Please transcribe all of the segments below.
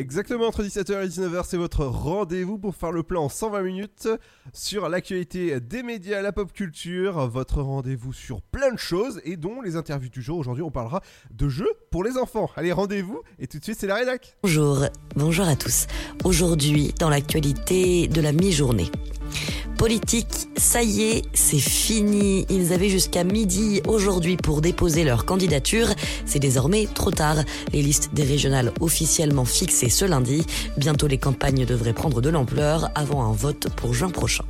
Exactement, entre 17h et 19h, c'est votre rendez-vous pour faire le plan en 120 minutes sur l'actualité des médias, la pop culture, votre rendez-vous sur plein de choses et dont les interviews du jour. Aujourd'hui, on parlera de jeux pour les enfants. Allez, rendez-vous et tout de suite, c'est la rédac. Bonjour, bonjour à tous. Aujourd'hui, dans l'actualité de la mi-journée. Politique, ça y est, c'est fini. Ils avaient jusqu'à midi aujourd'hui pour déposer leur candidature. C'est désormais trop tard. Les listes des régionales officiellement fixées ce lundi. Bientôt les campagnes devraient prendre de l'ampleur avant un vote pour juin prochain.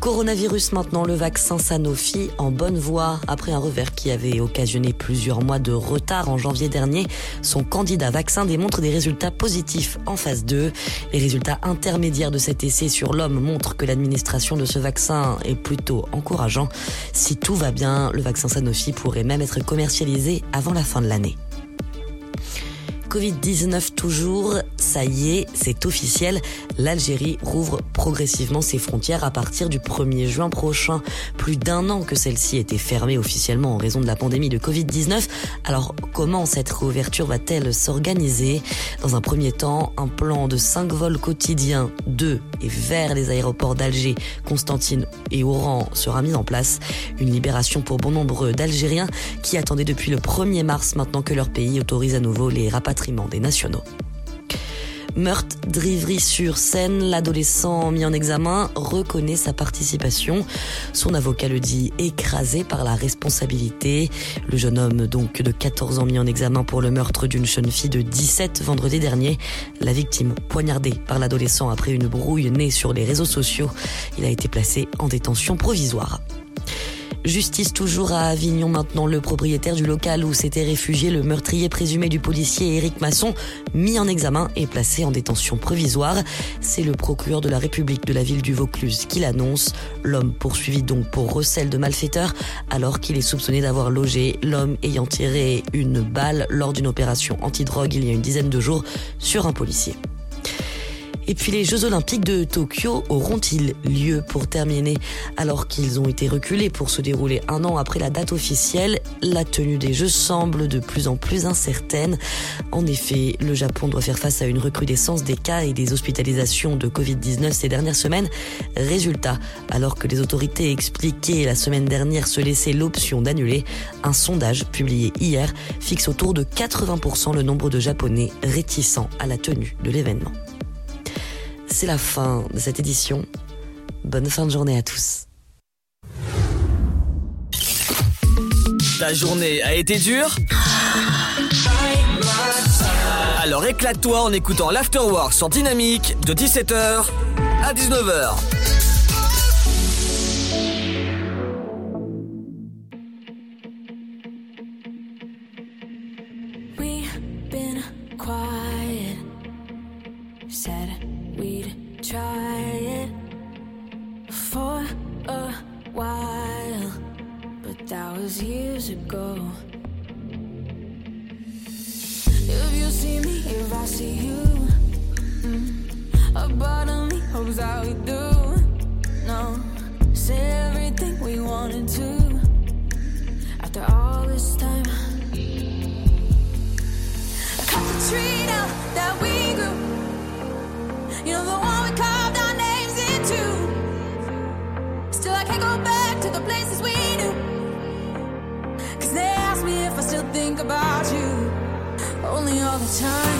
Coronavirus maintenant, le vaccin Sanofi en bonne voie. Après un revers qui avait occasionné plusieurs mois de retard en janvier dernier, son candidat vaccin démontre des résultats positifs en phase 2. Les résultats intermédiaires de cet essai sur l'homme montrent que l'administration de ce vaccin est plutôt encourageant. Si tout va bien, le vaccin Sanofi pourrait même être commercialisé avant la fin de l'année. Covid-19 toujours, ça y est, c'est officiel. L'Algérie rouvre progressivement ses frontières à partir du 1er juin prochain. Plus d'un an que celle-ci était fermée officiellement en raison de la pandémie de Covid-19. Alors comment cette réouverture va-t-elle s'organiser? Dans un premier temps, un plan de 5 vols quotidiens de et vers les aéroports d'Alger, Constantine et Oran sera mis en place. Une libération pour bon nombre d'Algériens qui attendaient depuis le 1er mars maintenant que leur pays autorise à nouveau les rapatriements des nationaux. Meurtre sur seine l'adolescent mis en examen reconnaît sa participation. Son avocat le dit écrasé par la responsabilité. Le jeune homme, donc de 14 ans, mis en examen pour le meurtre d'une jeune fille de 17 vendredi dernier. La victime, poignardée par l'adolescent après une brouille née sur les réseaux sociaux, il a été placé en détention provisoire. Justice toujours à Avignon maintenant. Le propriétaire du local où s'était réfugié le meurtrier présumé du policier Éric Masson, mis en examen et placé en détention provisoire. C'est le procureur de la République de la ville du Vaucluse qui l'annonce. L'homme poursuivi donc pour recel de malfaiteur alors qu'il est soupçonné d'avoir logé l'homme ayant tiré une balle lors d'une opération antidrogue il y a une dizaine de jours sur un policier. Et puis les Jeux Olympiques de Tokyo auront-ils lieu pour terminer? Alors qu'ils ont été reculés pour se dérouler un an après la date officielle, la tenue des Jeux semble de plus en plus incertaine. En effet, le Japon doit faire face à une recrudescence des cas et des hospitalisations de Covid-19 ces dernières semaines. Résultat, alors que les autorités expliquaient la semaine dernière se laisser l'option d'annuler, un sondage publié hier fixe autour de 80% le nombre de Japonais réticents à la tenue de l'événement. C'est la fin de cette édition. Bonne fin de journée à tous. Ta journée a été dure Alors éclate-toi en écoutant l'Afterwork sur Dynamique de 17h à 19h. I see you. A part of me hopes that we do. No, say everything we wanted to. After all this time, I cut the tree down that we grew. You know the one we carved our names into. Still, I can't go back to the places we they ask me if I still think about you. Only all the time.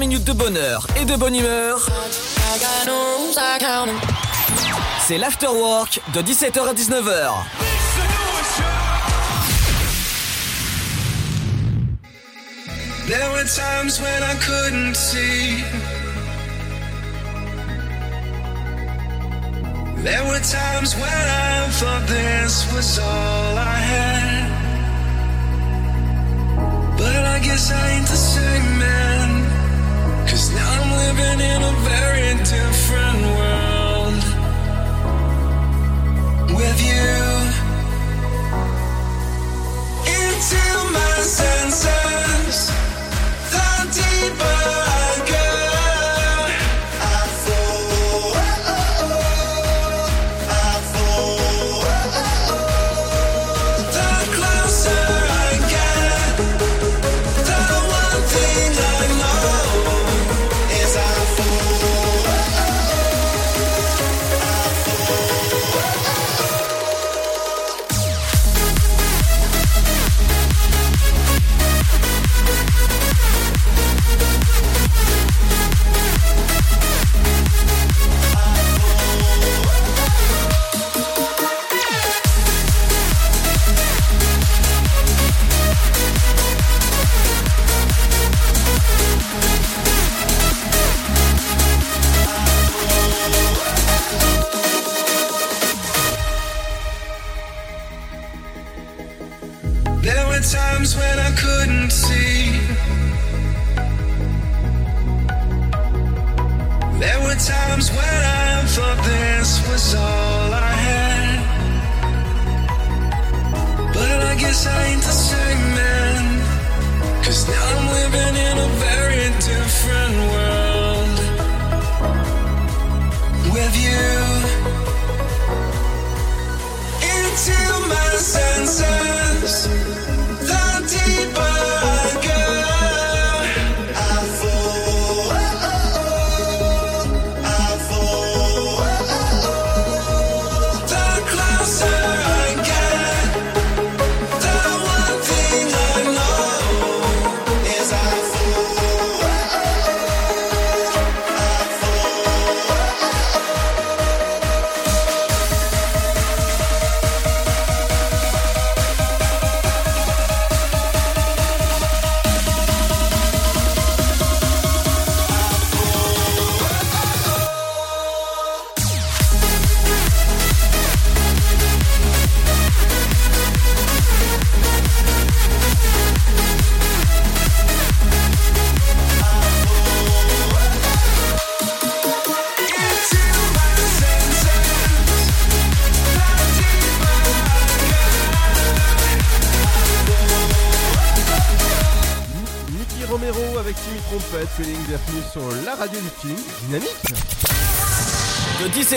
minutes de bonheur et de bonne humeur. C'est l'afterwork de 17h à 19h. There were times when I couldn't see. There were times when I thought this was all I had. But I guess I ain't the same man. living in a very different world.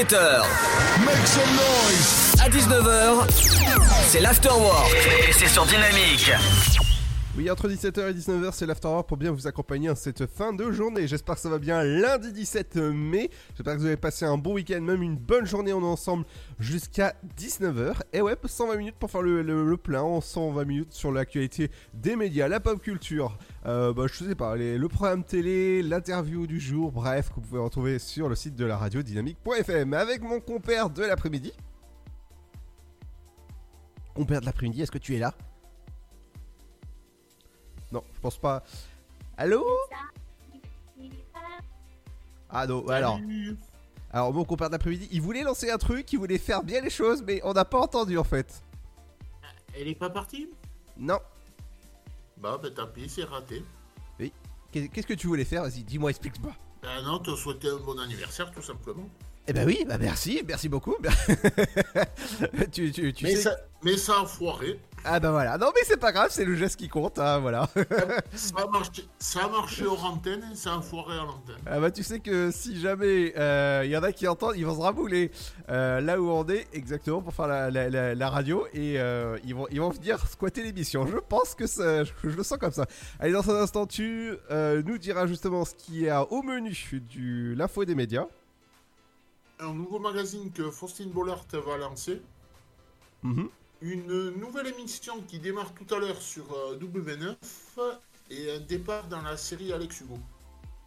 17h entre 17h et 19h, c'est l'Afterwork pour bien vous accompagner en cette fin de journée. J'espère que ça va bien lundi 17 mai. J'espère que vous avez passé un bon week-end, même une bonne journée. On est ensemble jusqu'à 19h. Et ouais, 120 minutes pour faire le, le- le plein. 120 minutes sur l'actualité des médias, la pop culture. Euh, bah, je sais pas, le programme télé, l'interview du jour, bref, que vous pouvez retrouver sur le site de la radio dynamique.fm avec mon compère de l'après-midi. Compère de l'après-midi, est-ce que tu es là? Non, je pense pas. Allô? Ah non, alors. Alors mon compère de l'après-midi, il voulait lancer un truc, il voulait faire bien les choses, mais on n'a pas entendu en fait. Elle est pas partie? Non. Bah, bah tant pis, c'est raté. Qu'est- Qu'est-ce que tu voulais faire? Vas-y, dis-moi, explique-moi. Bah non, te souhaiter un bon anniversaire, tout simplement. Eh ben oui, bah merci, merci beaucoup. tu, tu, tu mais, sais. ça, mais ça a foiré. Ah bah voilà, non mais c'est pas grave, c'est le geste qui compte, hein, voilà. Ça a marché, ça a marché hors antenne et ça a foiré à l'antenne. Ah bah tu sais que si jamais il y en a qui entendent, ils vont se rabouler euh, là où on est exactement pour faire la, la- la- la radio et euh, ils, vont, ils vont venir squatter l'émission. Je pense que ça, je, je le sens comme ça. Allez, dans un instant, tu euh, nous diras justement ce qui est au menu du l'info des médias. Un nouveau magazine que Faustine Bollard va lancer. Mhm. Une nouvelle émission qui démarre tout à l'heure sur euh, W9 et un départ dans la série Alex Hugo.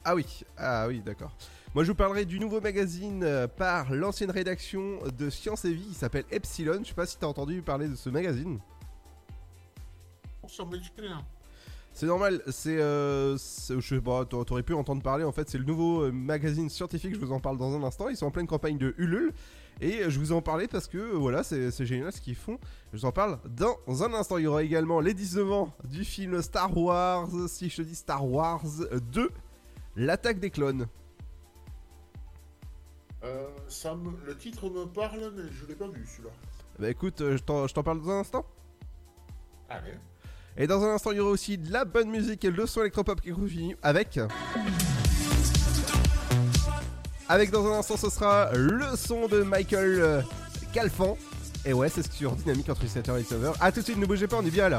Ah oui, ah oui, d'accord. Moi, je vous parlerai du nouveau magazine euh, par l'ancienne rédaction de Science et Vie, il s'appelle Epsilon. Je sais pas si t'as entendu parler de ce magazine. On s'en. C'est normal, c'est. Euh, je sais pas, t'a- t'aurais pu entendre parler en fait, c'est le nouveau euh, magazine scientifique, je vous en parle dans un instant. Ils sont en pleine campagne de Ulule. Et euh, je vous en parlais parce que euh, voilà, c'est génial ce qu'ils font. Je vous en parle dans un instant. Il y aura également les 19 ans du film Star Wars. Si je te dis Star Wars 2, l'attaque des clones. Euh, ça me- le titre me parle, mais je l'ai pas vu celui-là. Bah écoute, je t'en je t'en parle dans un instant. Allez. Et dans un instant, il y aura aussi de la bonne musique et le son électropop qui continue avec. Avec dans un instant, ce sera le son de Michael euh, Calfan. Et ouais, c'est sur Dynamique entre 17h et 19h. A tout de suite, ne bougez pas, on est bien là.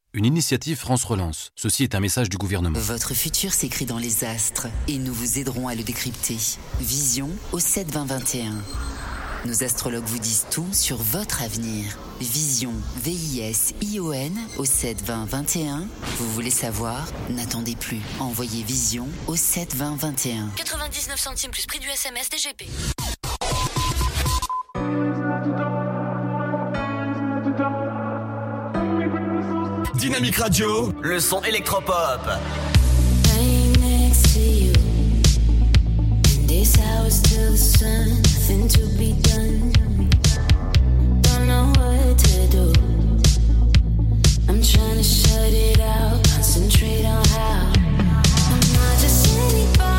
Une initiative France Relance. Ceci est un message du gouvernement. Votre futur s'écrit dans les astres et nous vous aiderons à le décrypter. Vision au 7 20 21. Nos astrologues vous disent tout sur votre avenir. Vision, V-I-S-I-O-N au 7 20 21. Vous voulez savoir? N'attendez plus. Envoyez Vision au 7 20 21. 99 centimes plus prix du SMS DGP. Dynamique Radio, le son électropop. This hours till the sun, nothing to be done. Don't know what to do. I'm trying to shut it out, concentrate on how. I'm not just anybody?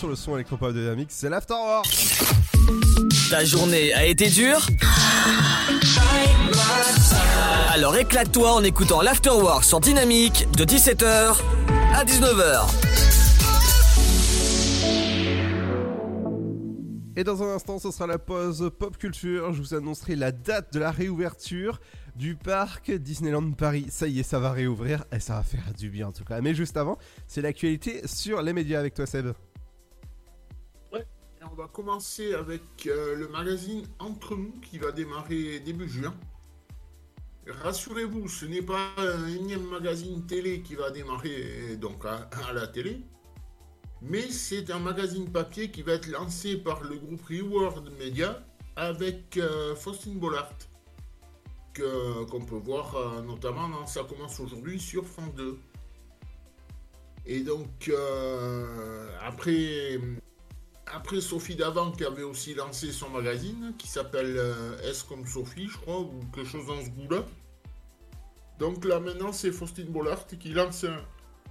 Sur le son électropop de Dynamics, c'est l'Afterwork. Ta journée a été dure Alors éclate-toi en écoutant l'Afterwork sur Dynamique de 17h à 19h. Et dans un instant, ce sera la pause pop culture. Je vous annoncerai la date de la réouverture du parc Disneyland Paris. Ça y est, ça va réouvrir et ça va faire du bien en tout cas. Mais juste avant, c'est l'actualité sur les médias avec toi, Seb. On va commencer avec euh, le magazine Entre nous qui va démarrer début juin. Rassurez-vous, ce n'est pas un énième magazine télé qui va démarrer donc à, la télé, mais c'est un magazine papier qui va être lancé par le groupe Reward Media avec euh, Faustine Bollard, qu'on peut voir euh, notamment dans Ça commence aujourd'hui sur France 2. Et donc, après, après Sophie Davant qui avait aussi lancé son magazine, qui s'appelle euh, S comme Sophie, je crois, ou quelque chose dans ce goût-là. Donc là maintenant, c'est Faustine Bollard qui lance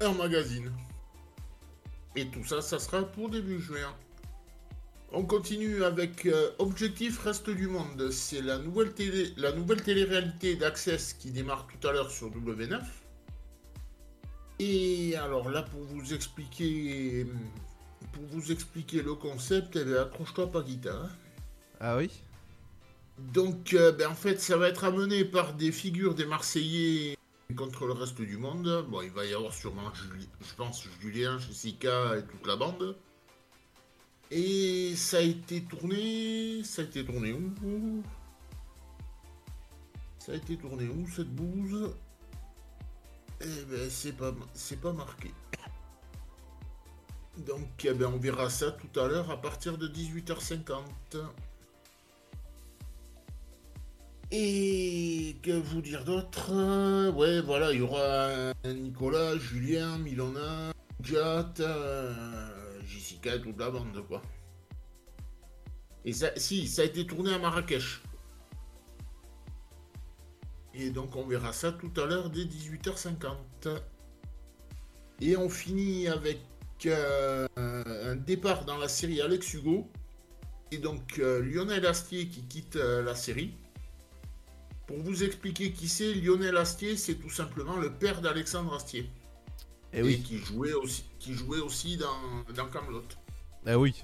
un, magazine. Et tout ça, ça sera pour début juin. On continue avec euh, Objectif Reste du Monde. C'est la nouvelle télé, la nouvelle télé-réalité d'Access qui démarre tout à l'heure sur W9. Et alors là, pour vous expliquer, pour vous expliquer le concept, eh bien, accroche-toi Paquita. hein. Ah oui? Donc, euh, ben, en fait, ça va être amené par des figures des Marseillais contre le reste du monde. Bon, il va y avoir sûrement, je pense, Julien, Jessica et toute la bande. Et ça a été tourné. Ça a été tourné où? Ça a été tourné où cette bouse? Eh ben, c'est pas, c'est pas marqué. Donc, eh ben, on verra ça tout à l'heure à partir de 18h50. Et que vous dire d'autre? Ouais, voilà, il y aura Nicolas, Julien, Milona, Jat, euh, Jessica toute la bande, quoi. Et ça, si, ça a été tourné à Marrakech. Et donc on verra ça tout à l'heure dès 18h50. Et on finit avec un départ dans la série Alex Hugo. Et donc euh, Lionel Astier qui quitte euh, la série. Pour vous expliquer qui c'est, Lionel Astier, c'est tout simplement le père d'Alexandre Astier. Eh oui. qui jouait aussi, qui jouait aussi dans, dans Camelot. Ah oui.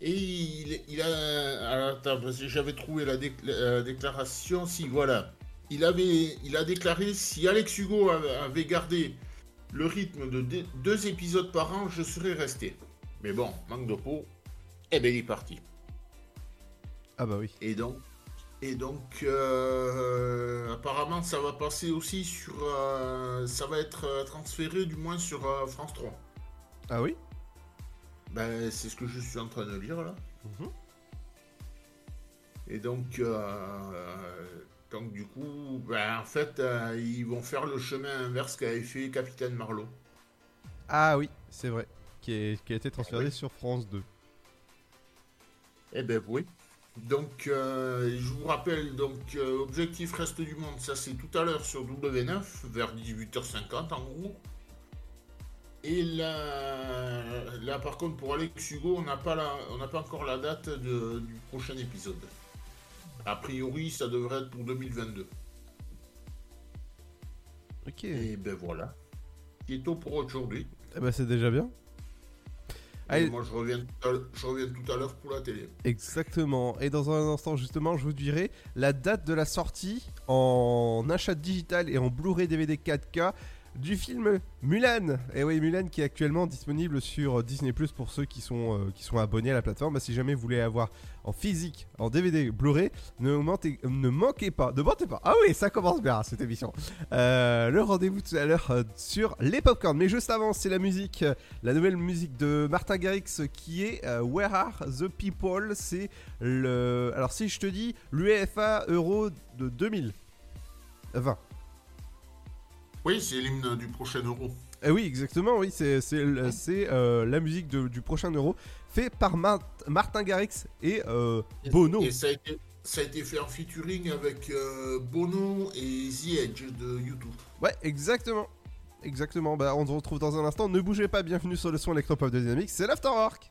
Et il, il a. attends, parce que j'avais trouvé la, décla- la déclaration. Si, voilà. Il, avait, il a déclaré si Alex Hugo avait, avait gardé le rythme de deux- épisodes par an, je serais resté. Mais bon, manque de peau. Eh ben, il est parti. Ah bah oui. Et donc, et donc euh, apparemment, ça va passer aussi sur. euh, ça va être euh, transféré du moins sur euh, France 3. Ah oui? Ben, c'est ce que je suis en train de lire là. Mhm. Et donc, euh, donc du coup, ben, en fait, euh, ils vont faire le chemin inverse qu'avait fait Capitaine Marlowe. Ah oui, c'est vrai. Qui, est- qui a été transféré sur France 2. Eh ben oui. Donc, euh, je vous rappelle, donc, euh, Objectif Reste du Monde, ça c'est tout à l'heure sur W9, vers 18h50 en gros. Et là, là par contre, pour Alex Hugo, on n'a pas, la- on n'a pas encore la date de- du prochain épisode. A priori, ça devrait être pour 2022. Ok. Et ben voilà. C'est tout pour aujourd'hui. Eh bah c'est déjà bien. Et moi, je reviens, tout à l'heure- je reviens tout à l'heure pour la télé. Exactement. Et dans un instant, justement, je vous dirai la date de la sortie en achat digital et en Blu-ray DVD 4K du film Mulan. Et oui, Mulan qui est actuellement disponible sur Disney Plus pour ceux qui sont, euh, qui sont abonnés à la plateforme. Bah, si jamais vous voulez avoir en physique, en DVD, Blu-ray, ne, manquez pas, ne mentez pas. Ah oui, ça commence bien cette émission. Euh, le rendez-vous tout à l'heure euh, sur les popcorn. Mais juste avant, c'est la musique, la nouvelle musique de Martin Garrix qui est Where Are the People? C'est le. Alors, si je te dis l'UEFA Euro de 2020. Oui, c'est l'hymne du prochain euro. Eh oui, exactement, oui, c'est euh, la musique de- du prochain Euro fait par Mar- Martin Garrix et euh, Bono. Et ça a été, ça a été fait en featuring avec euh, Bono et The Edge de YouTube. Ouais, exactement. exactement. Bah, on se retrouve dans un instant. Ne bougez pas, bienvenue sur le son électropop de Dynamique, c'est l'Afterwork.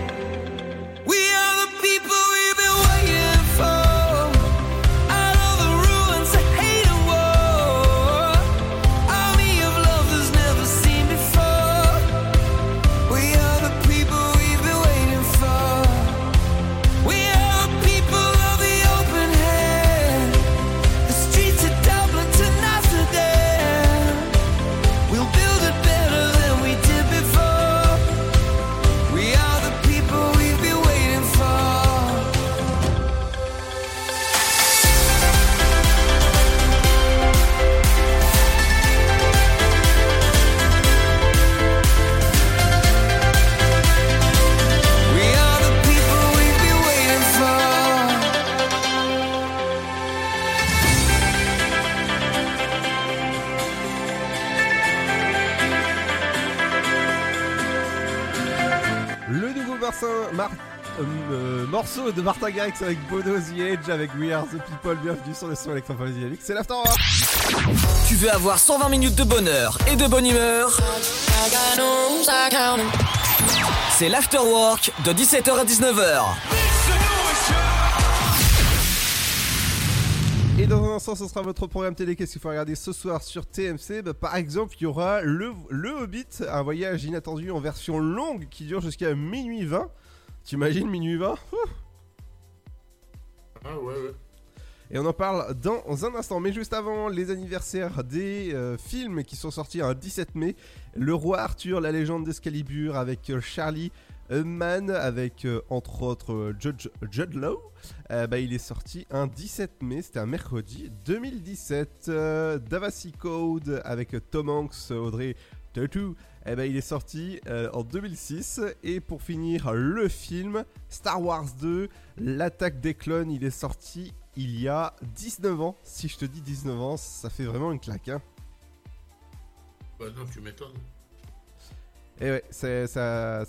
Mar- euh, euh, morceau de Martin Garrix avec Bono The avec We Are the People. Bienvenue sur le son électrophonie dynamique. C'est l'Afterwork. Tu veux avoir 120 minutes de bonheur et de bonne humeur? C'est l'Afterwork de 17h à 19h. Dans un instant, ce sera votre programme télé. Qu'est-ce qu'il faut regarder ce soir sur TMC Bah, Par exemple, il y aura le, le Hobbit, un voyage inattendu en version longue qui dure jusqu'à minuit 20. T'imagines minuit 20 Ouh. Ah ouais, ouais. Et on en parle dans un instant. Mais juste avant, les anniversaires des euh, films qui sont sortis un 17 mai. Le roi Arthur, la légende d'Excalibur avec euh, Hunnam, avec euh, entre autres euh, Judge, Judd Law. Euh, bah, il est sorti un 17 mai, c'était un mercredi 2017. Euh, Davasi Code avec Tom Hanks, Audrey Tautou. Eh ben, il est sorti en 2006 et pour finir le film Star Wars 2 l'attaque des clones il est sorti il y a 19 ans si je te dis 19 ans ça fait vraiment une claque hein. Bah non, tu m'étonnes. Et ouais, c'est- ça,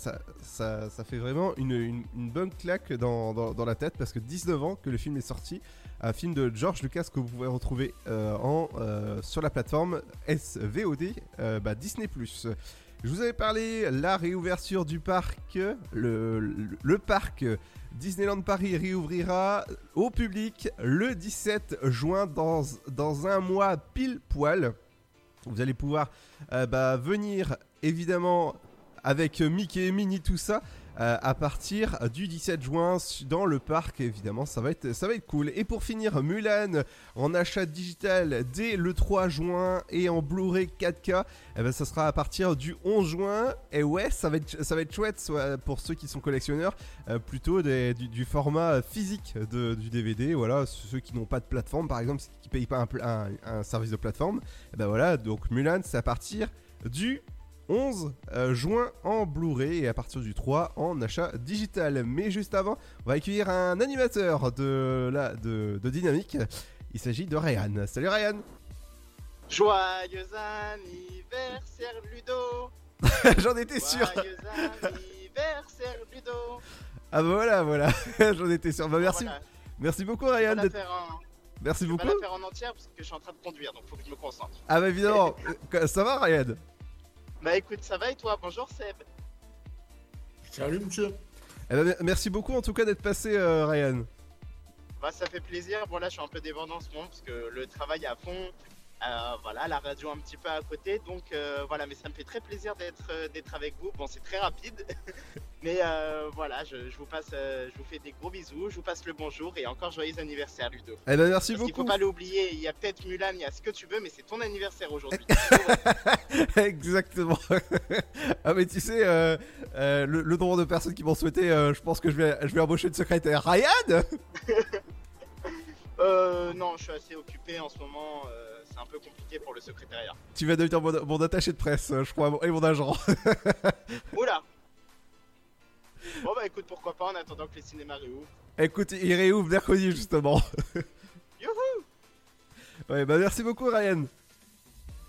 fait vraiment une, bonne claque dans, la tête parce que 19 ans que le film est sorti, un film de George Lucas que vous pouvez retrouver euh, euh, sur la plateforme SVOD euh, bah, Disney+. Je vous avais parlé la réouverture du parc, le, parc Disneyland Paris réouvrira au public le 17 juin dans un mois pile poil. Vous allez pouvoir euh, bah, venir évidemment avec Mickey, Minnie, tout ça. Euh, à partir du 17 juin dans le parc évidemment ça va être ça va être cool. Et pour finir Mulan en achat digital dès le 3 juin et en Blu-ray 4K eh ben, ça sera à partir du 11 juin. Et ouais ça va être ça va être chouette pour ceux qui sont collectionneurs euh, plutôt du, format physique du DVD voilà ceux qui n'ont pas de plateforme par exemple qui payent pas un, service de plateforme. Et ben voilà donc Mulan c'est à partir du 11 euh, juin en Blu-ray et à partir du 3 en achat digital. Mais juste avant, on va accueillir un animateur de, la, de, de Dynamique. Il s'agit de Ryan. Salut Ryan Joyeux anniversaire Ludo J'en étais sûr Joyeux anniversaire Ludo Ah bah voilà, voilà, j'en étais sûr. Bah merci, Voilà. merci beaucoup Ryan. d'être-. Merci je vais beaucoup. la faire en entière parce que je suis en train de conduire donc faut que je me concentre. Ah bah évidemment, ça va Ryan? Bah écoute, ça va et toi? Bonjour Seb. Salut monsieur. Eh ben, Merci beaucoup en tout cas d'être passé euh, Ryan. Bah ça fait plaisir. Bon là je suis un peu débordant en ce moment parce que le travail est à fond. Euh, voilà, la radio un petit peu à côté, donc euh, voilà, mais ça me fait très plaisir d'être euh, d'être avec vous. Bon, c'est très rapide, mais euh, voilà, je, je vous passe, je vous fais des gros bisous, je vous passe le bonjour et encore joyeux anniversaire Ludo. Eh ben merci Parce qu'il faut beaucoup. pas l'oublier, il y a peut-être Mulan, il y a ce que tu veux, mais c'est ton anniversaire aujourd'hui. Exactement. ah mais tu sais, le, le nombre de personnes qui m'ont souhaité, je pense que je vais, je vais embaucher une secrétaire. Ryan euh, non, je suis assez occupé en ce moment, euh, un peu compliqué pour le secrétariat. Tu vas devenir mon, mon attaché de presse, euh, je crois, et mon agent. Oula Bon bah écoute, pourquoi pas en attendant que les cinémas réouvrent. Écoute, il réouvre mercredi justement. Youhou ouais, bah merci beaucoup Ryan.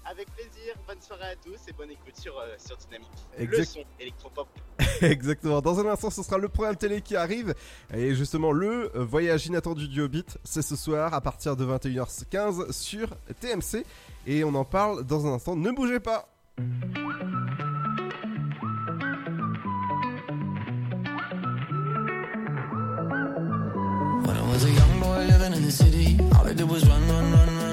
Avec plaisir, bonne soirée à tous et bonne écoute sur, euh, sur Dynamique. Le son électropop. Exactement. Dans un instant, ce sera le programme télé qui arrive. Et justement, le euh, voyage inattendu du Hobbit, c'est ce soir à partir de 21h15 sur TMC. Et on en parle dans un instant. Ne bougez pas. When I was a young boy living in the city, all I did was run, run, run, run, run.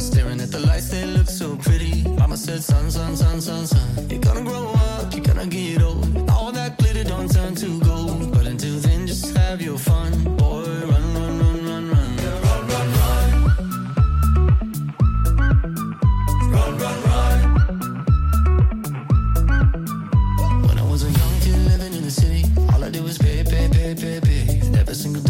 Staring at the lights, they looked so pretty. Mama said, son, son, son, son, son. You're gonna grow up, you're gonna get old. All that glitter don't turn to gold. But until then, just have your fun. Boy, run, run, run, run, run. Run, run, run. Run, run. When I was a young kid living in the city, all I did was pay, pay, pay, pay, pay. Every single that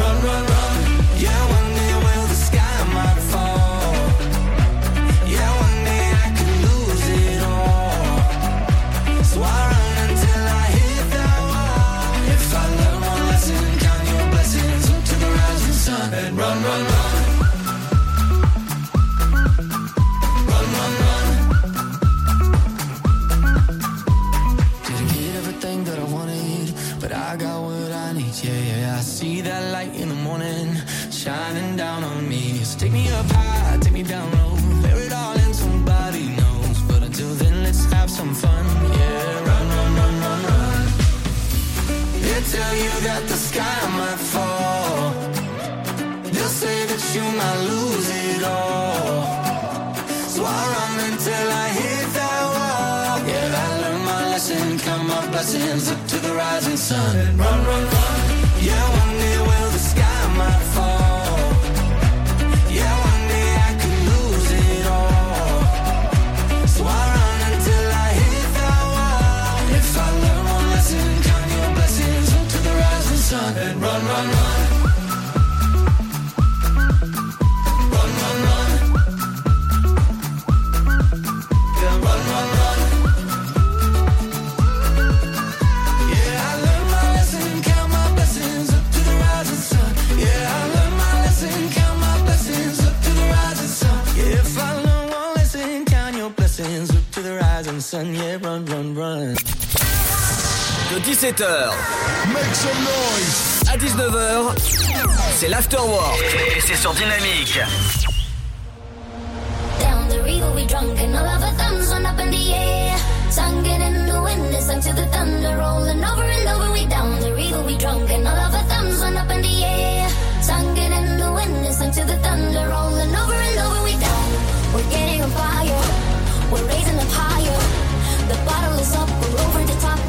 Blessings up eye, take me down low, bury it all in somebody's nose. But until then, let's have some fun. Yeah, run, run, run, run, run. You'll say that you might lose it all. So I run until I hit that wall. Yeah, I learn my lesson, come up lessons. Up to the rising sun. Run, run, run. son, yeah, run, run, run. De 17h, make some noise. À 19h, c'est l'afterwork. Et c'est sur Dynamique. Down the river, we drunk and all of our thumbs went up in the air. Singing in the wind, listen to the thunder rolling over and over. We down the river, we drunk and all of our thumbs went up in the air. Singing in the wind, listen to the thunder rolling over and over. We down, we're getting on fire. We're raising up higher. The bottle is up, we're over the top,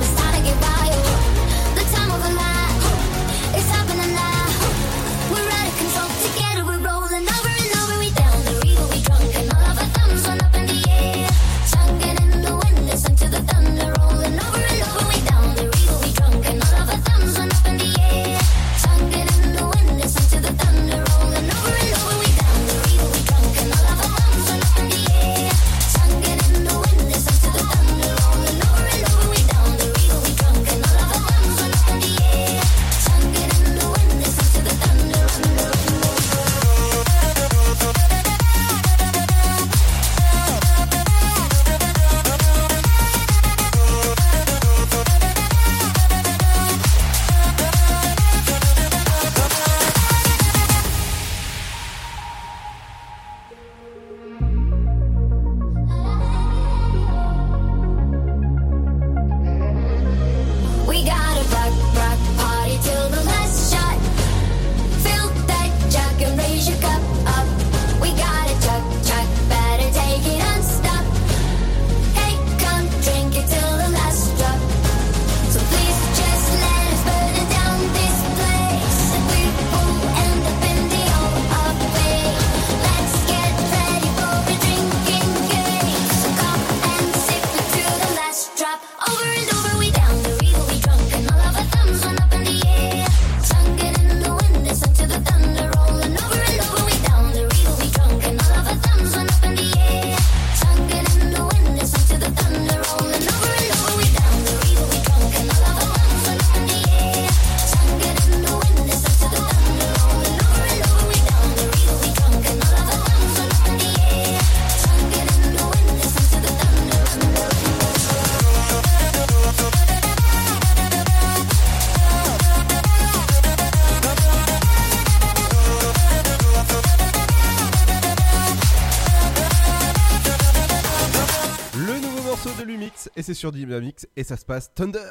sur Dynamix, et ça se passe Thunder.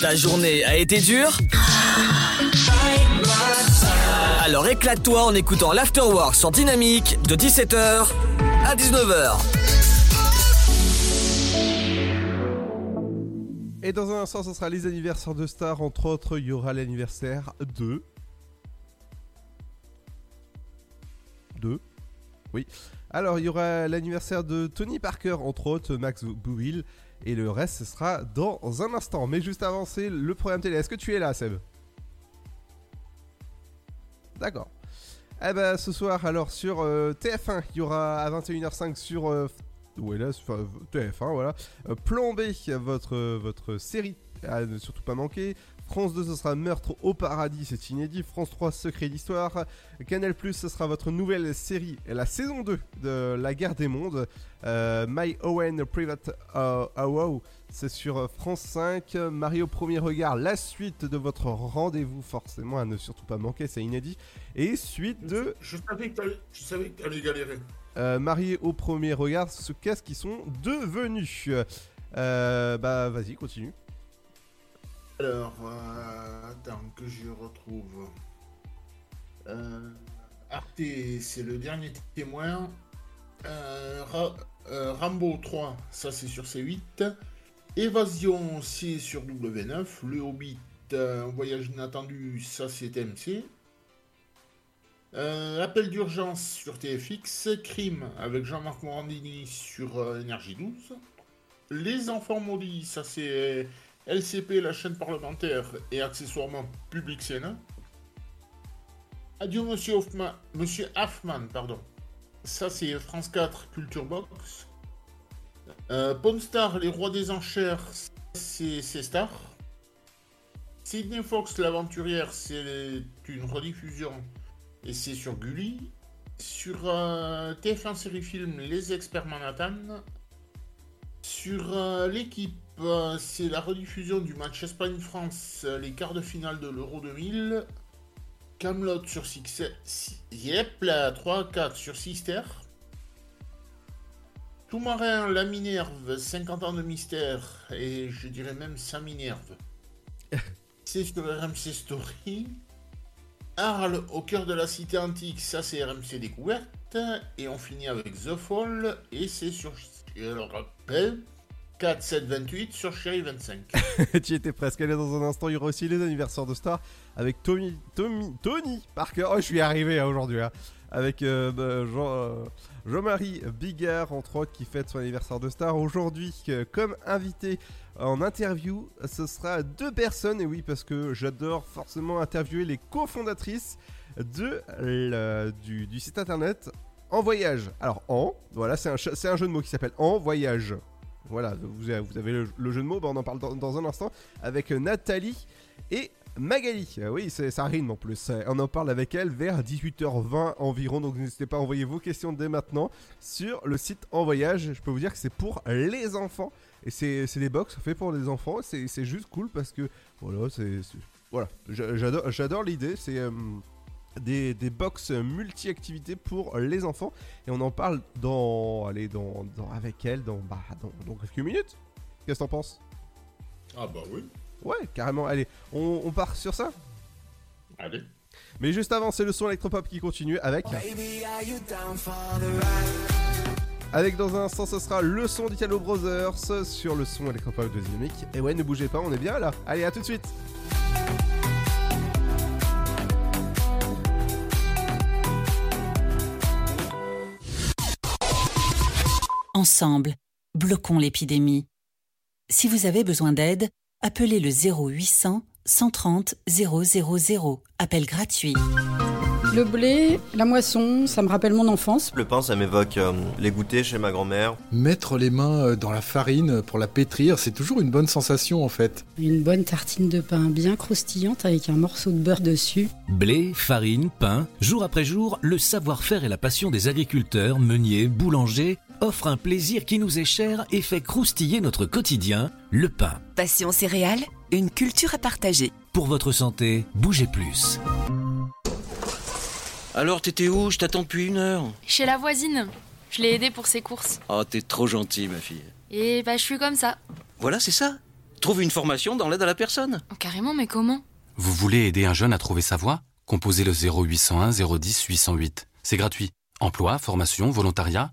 Ta journée a été dure Alors éclate-toi en écoutant l'Afterwork sur Dynamique de 17h à 19h. Et dans un instant, ce sera les anniversaires de stars. Entre autres, il y aura l'anniversaire. De. Il y aura l'anniversaire de Tony Parker, entre autres, Max Bouville. Et le reste, ce sera dans un instant. Mais juste avant, c'est le programme télé. Est-ce que tu es là, Seb? D'accord. Eh ben, ce soir, alors, sur euh, TF1, il y aura à 21h05 sur. euh, ouais, là, sur, euh, TF1, voilà. Euh, B, votre, votre série à ne surtout pas manquer. France 2, ce sera Meurtre au paradis, c'est inédit. France 3, Secret d'histoire. Canal ce sera votre nouvelle série, la saison 2 de La guerre des mondes. Euh, My Owen Private Wow, c'est sur France 5. Mario Premier Regard, la suite de votre rendez-vous, forcément, à ne surtout pas manquer, c'est inédit. Et suite de Je savais que t'allais- je savais que t'allais galérer. euh, mariés au premier regard, ce qu'est-ce qu'ils sont devenus? Euh, bah vas-y, continue. Alors, euh, attends que je retrouve. Euh, Arte, c'est le dernier témoin. Euh, Ra- Rambo 3, ça c'est sur C8. Évasion, c'est sur W9. Le Hobbit, voyage inattendu, ça c'est TMC. Appel d'urgence sur TFX. Crime avec Jean-Marc Morandini sur Énergie 12. Les enfants maudits, ça c'est LCP, la chaîne parlementaire, et accessoirement Public Sénat. Adieu Monsieur Hoffman, Monsieur Hoffman, pardon. Ça c'est France 4 Culture Box. Euh, les rois des enchères, c'est c'est Star. Sydney Fox, l'aventurière, c'est une rediffusion et c'est sur Gulli. Sur euh, TF1 série film Les Experts Manhattan. Sur euh, l'équipe, euh, c'est la rediffusion du match Espagne-France, euh, les quarts de finale de l'Euro 2000. Camelot sur Six... Si- Yep, la 3-4 sur Sister. Tout-marin, la Minerve, 50 ans de mystère, et je dirais même sa Minerve. c'est sur RMC Story. Arles, au cœur de la cité antique, ça c'est RMC Découverte. Et on finit avec The Fall, et c'est sur, je le rappelle, 4, 7, 28 sur Chéri 25. tu étais presque allé dans un instant. Il y aura aussi les anniversaires de stars avec Tommy, Tommy, Tony Parker. Oh, je suis arrivé hein, aujourd'hui. hein. Avec euh, bah, euh, Jean-Marie Bigard, entre autres, qui fête son anniversaire de star. Aujourd'hui, comme invité en interview, ce sera deux personnes. Et oui, parce que j'adore forcément interviewer les cofondatrices de, du, site internet En Voyage. Alors, En, voilà, c'est un, ch- c'est un jeu de mots qui s'appelle En Voyage. Voilà, vous avez, le, jeu de mots, bah, on en parle dans, un instant avec Nathalie et Magali. Euh, oui, ça rime en plus. Euh, On en parle avec elle vers 18h20 environ, donc n'hésitez pas à envoyer vos questions dès maintenant sur le site En Voyage. Je peux vous dire que c'est pour les enfants et c'est des box faits pour les enfants. C'est juste cool parce que voilà, voilà, J'a- j'adore j'adore l'idée. C'est euh, des, des box multi-activités pour les enfants et on en parle dans, allez, dans, dans- avec elle dans, bah, dans, dans quelques minutes. Qu'est-ce que t'en penses? Ah bah oui. Ouais, carrément. Allez, on, on part sur ça? Allez. Mais juste avant, c'est le son électropop qui continue avec. Avec dans un instant, ce sera le son d'Italo Brothers sur le son électropop de Dynamique. Et ouais, ne bougez pas, on est bien là. Allez, à tout de suite. Ensemble, bloquons l'épidémie. Si vous avez besoin d'aide, appelez le 0800 130 000. Appel gratuit. Le blé, la moisson, ça me rappelle mon enfance. Le pain, ça m'évoque euh, les goûters chez ma grand-mère. Mettre les mains euh, dans la farine pour la pétrir, c'est toujours une bonne sensation en fait. Une bonne tartine de pain bien croustillante avec un morceau de beurre dessus. Blé, farine, pain, jour après jour, le savoir-faire et la passion des agriculteurs, meuniers, boulangers offrent un plaisir qui nous est cher et fait croustiller notre quotidien, le pain. Passion céréales, une culture à partager. Pour votre santé, bougez plus. Alors, t'étais où? Je t'attends depuis une heure. Chez la voisine. Je l'ai aidée pour ses courses. Oh, t'es trop gentil, ma fille. Et bah, je suis comme ça. Voilà, c'est ça. Trouve une formation dans l'aide à la personne. Oh, carrément, mais comment? Vous voulez aider un jeune à trouver sa voie? Composez le 0801 010 808. C'est gratuit. Emploi, formation, volontariat,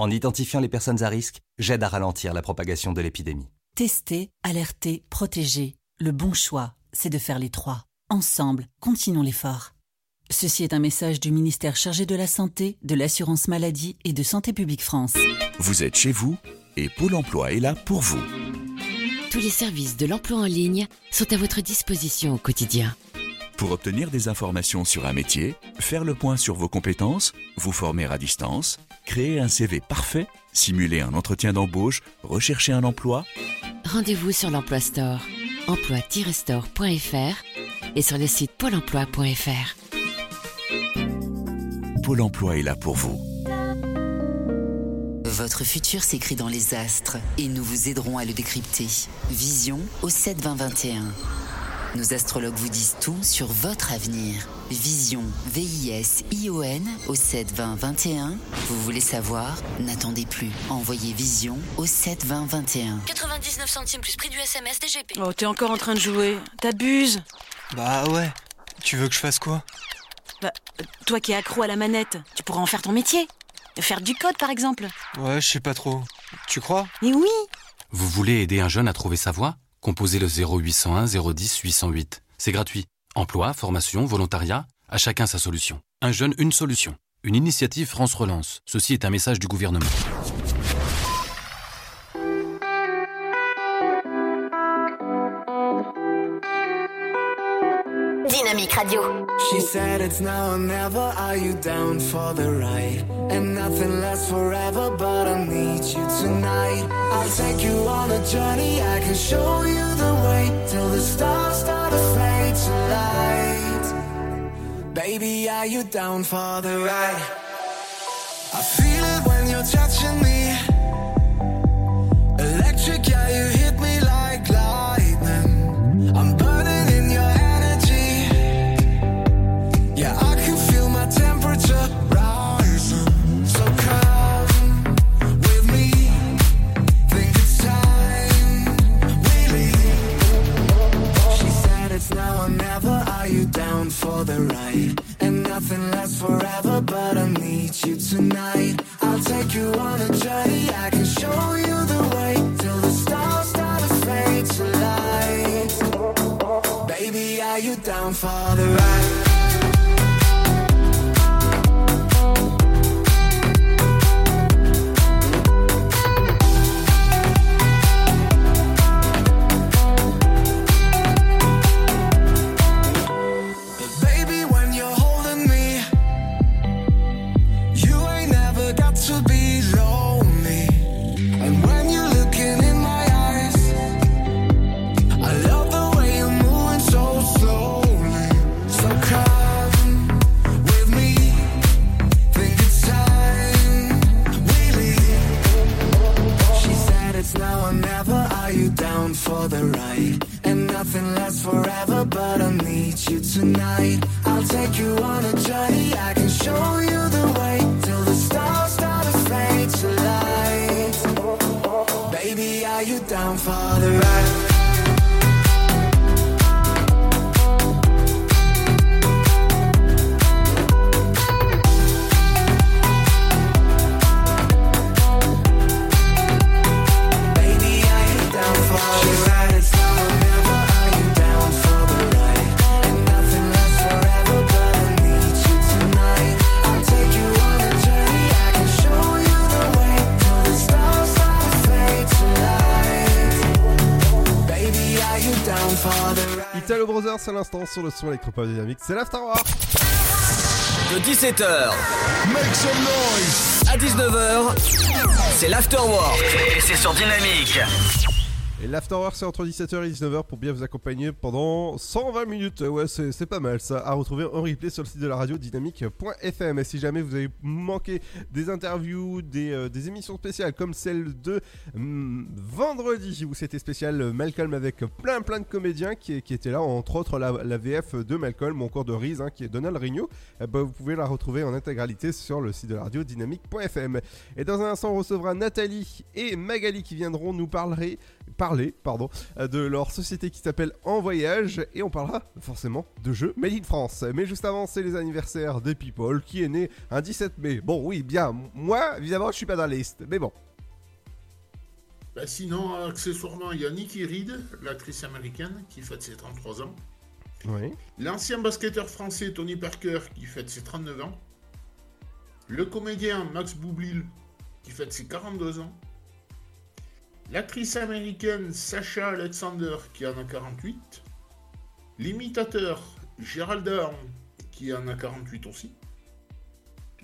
en identifiant les personnes à risque, j'aide à ralentir la propagation de l'épidémie. Tester, alerter, protéger. Le bon choix, c'est de faire les trois. Ensemble, continuons l'effort. Ceci est un message du ministère chargé de la Santé, de l'Assurance Maladie et de Santé Publique France. Vous êtes chez vous et Pôle emploi est là pour vous. Tous les services de l'emploi en ligne sont à votre disposition au quotidien. Pour obtenir des informations sur un métier, faire le point sur vos compétences, vous former à distance, créer un CV parfait, simuler un entretien d'embauche, rechercher un emploi, Rendez-vous sur l'Emploi Store, emploi-store.fr et sur le site pôle emploi.fr. Pôle emploi est là pour vous. Votre futur s'écrit dans les astres et nous vous aiderons à le décrypter. Vision au 7 20 21. Nos astrologues vous disent tout sur votre avenir. Vision, V-I-S-I-O-N au 7 20 21. Vous voulez savoir? N'attendez plus. Envoyez Vision au 7 20 21. 99 centimes plus prix du SMS DGP. Oh, t'es encore en train de jouer. T'abuses Bah ouais. Tu veux que je fasse quoi? Bah, euh, toi qui es accro à la manette, tu pourras en faire ton métier. Faire du code, par exemple. Ouais, je sais pas trop. Tu crois? Mais oui Vous voulez aider un jeune à trouver sa voie? Composez le 0801 010 808. C'est gratuit. Emploi, formation, volontariat, à chacun sa solution. Un jeune, une solution. Une initiative France Relance. Ceci est un message du gouvernement. Dynamique Radio. She said it's now or never. Are you down for the ride? And nothing lasts forever, but I need you tonight. I'll take you on a journey. I can show you the way till the stars start to fade to light. Baby, are you down for the ride? I feel it when you're touching me. Electric, yeah, you for the ride? And nothing lasts forever, but I need you tonight. I'll take you on a journey. I can show you the way till the stars start to fade to light. Baby, are you down for the ride? L'instant sur le son électropop dynamique, c'est l'Afterwork. De 17h Make some noise à 19h, c'est l'afterwork et c'est sur Dynamique. L'Afterwork c'est entre 17h et 19h pour bien vous accompagner pendant 120 minutes. Ouais, c'est pas mal ça. À retrouver en replay sur le site de la radio dynamique.fm. Et si jamais vous avez manqué des interviews, des, euh, des émissions spéciales comme celle de hum, vendredi où c'était spécial euh, Malcolm avec plein plein de comédiens qui, qui étaient là, entre autres la, VF de Malcolm, ou encore de Reese hein, qui est Donald Rigno, eh ben, vous pouvez la retrouver en intégralité sur le site de la radio dynamique.fm. Et dans un instant, on recevra Nathalie et Magali qui viendront nous parler, parler pardon, euh, de leur société qui s'appelle En Voyage et on parlera forcément de jeux Made in France. Mais juste avant, c'est les anniversaires des People qui est né un 17 mai. Bon, oui, bien, moi, évidemment, je suis pas dans la liste, mais bon. Bah, sinon, accessoirement, il y a Nikki Reed, l'actrice américaine, qui fête ses 33 ans. Oui. L'ancien basketteur français Tony Parker, qui fête ses 39 ans. Le comédien Max Boublil, qui fête ses 42 ans. L'actrice américaine Sacha Alexander, qui en a 48. L'imitateur Gérald Dahan, qui en a 48 aussi.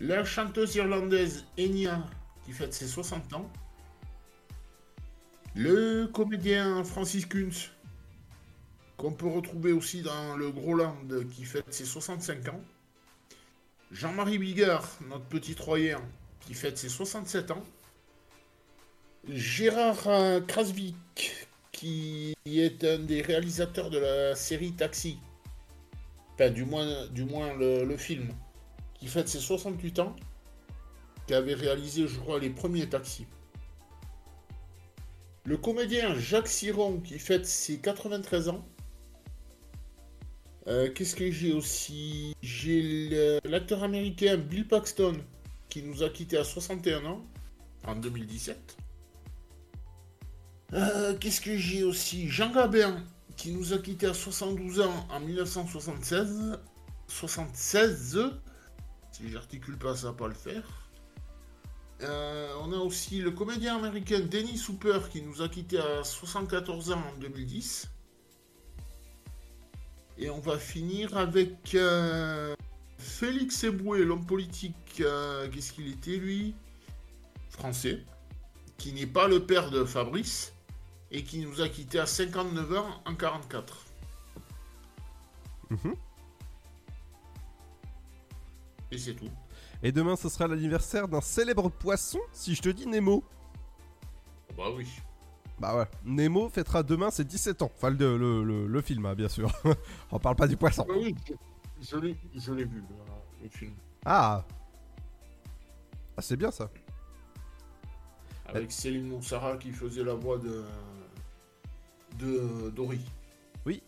La chanteuse irlandaise Enya, qui fête ses 60 ans. Le comédien Francis Kunz, qu'on peut retrouver aussi dans le Groland, qui fête ses 65 ans. Jean-Marie Bigard, notre petit Troyen, qui fête ses 67 ans. Gérard Krasvik, qui est un des réalisateurs de la série Taxi. Enfin, du moins, le, film. Qui fête ses 68 ans. Qui avait réalisé, je crois, les premiers taxis. Le comédien Jacques Siron, qui fête ses 93 ans. Euh, Qu'est-ce que j'ai aussi? J'ai l'acteur américain Bill Paxton qui nous a quittés à 61 ans en 2017. Euh, Qu'est-ce que j'ai aussi? Jean Gabin qui nous a quittés à 72 ans en 1976. 76. Si j'articule pas, ça va pas le faire. Euh, on a aussi le comédien américain Dennis Hooper qui nous a quittés à 74 ans en 2010. Et on va finir avec euh, Félix Eboué, l'homme politique. Qu'est-ce qu'il était lui? Français. Qui n'est pas le père de Fabrice. Et qui nous a quittés à 59 ans en 44. Mhm. Et c'est tout. Et demain, ce sera l'anniversaire d'un célèbre poisson, si je te dis Nemo. Bah oui. Bah ouais, Nemo fêtera demain ses 17 ans. Enfin, le, le, le- le film, hein, bien sûr. On parle pas du poisson. Bah oui, je, je l'ai vu, le, le film. Ah Ah, c'est bien ça. Avec Céline Monsara qui faisait la voix de. De Dory. Oui.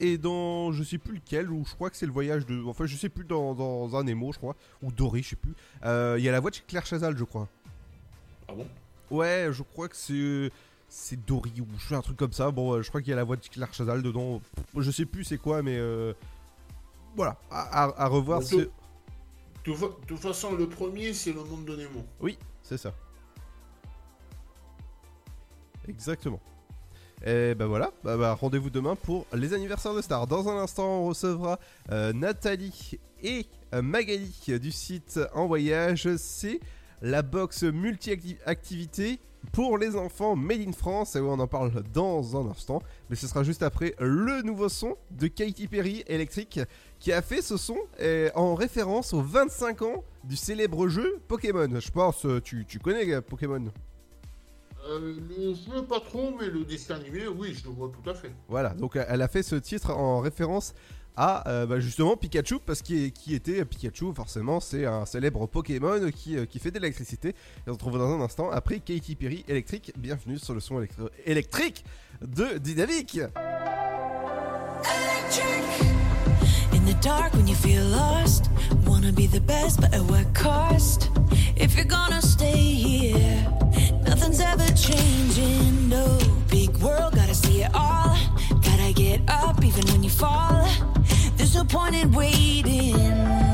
Et dans, je sais plus lequel, ou je crois que c'est le voyage de. Enfin, je sais plus, dans, dans un Nemo, je crois. Ou Dory, je sais plus. Euh, Il y a la voix de Claire Chazal, je crois. Ah bon? Ouais, je crois que c'est. C'est Dory ou je fais un truc comme ça. Bon, euh, je crois qu'il y a la voix de Claire Chazal dedans. Je sais plus c'est quoi, mais. euh, Voilà, à, à- à revoir. Toute- de toute façon, le premier, c'est le monde de Nemo. Oui, c'est ça. Exactement. Et ben voilà, bah, bah, rendez-vous demain pour les anniversaires de stars. Dans un instant, on recevra euh, Nathalie et euh, Magali du site En Voyage. C'est la box multi-activité pour les enfants Made in France. Et ouais, on en parle dans un instant. Mais ce sera juste après le nouveau son de Katy Perry électrique qui a fait ce son euh, en référence aux 25 ans du célèbre jeu Pokémon. Je pense, tu, tu connais Pokémon? Euh, le jeu, pas trop, mais le dessin animé, oui, je le vois tout à fait. Voilà, donc euh, elle a fait ce titre en référence à euh, bah, justement Pikachu, parce qu'il qui était Pikachu, forcément, c'est un célèbre Pokémon qui, euh, qui fait de l'électricité. Et on se retrouve dans un instant après Katy Perry électrique. Bienvenue sur le son électro- électrique de Dynamique. In the dark when you feel lost, wanna be the best, but at what cost? If you're gonna stay here, ever changing. No big world, gotta see it all. Gotta get up even when you fall. There's no point in waiting.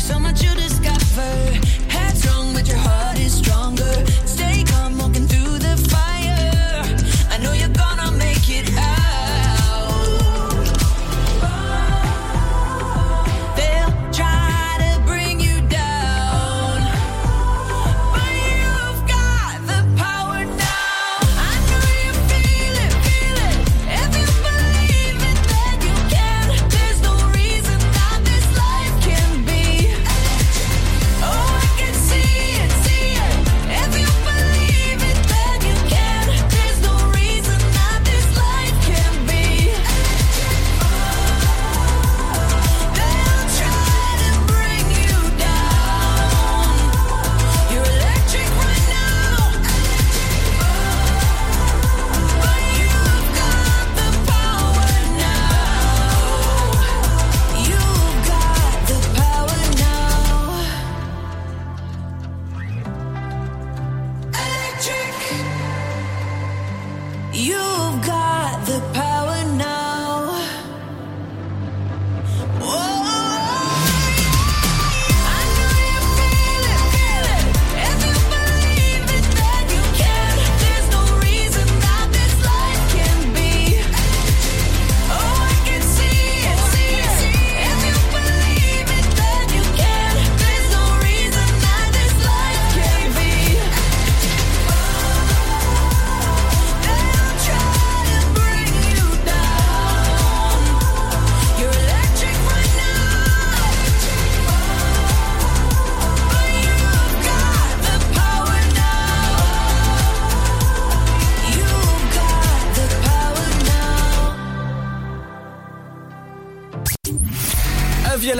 There's so much you discover.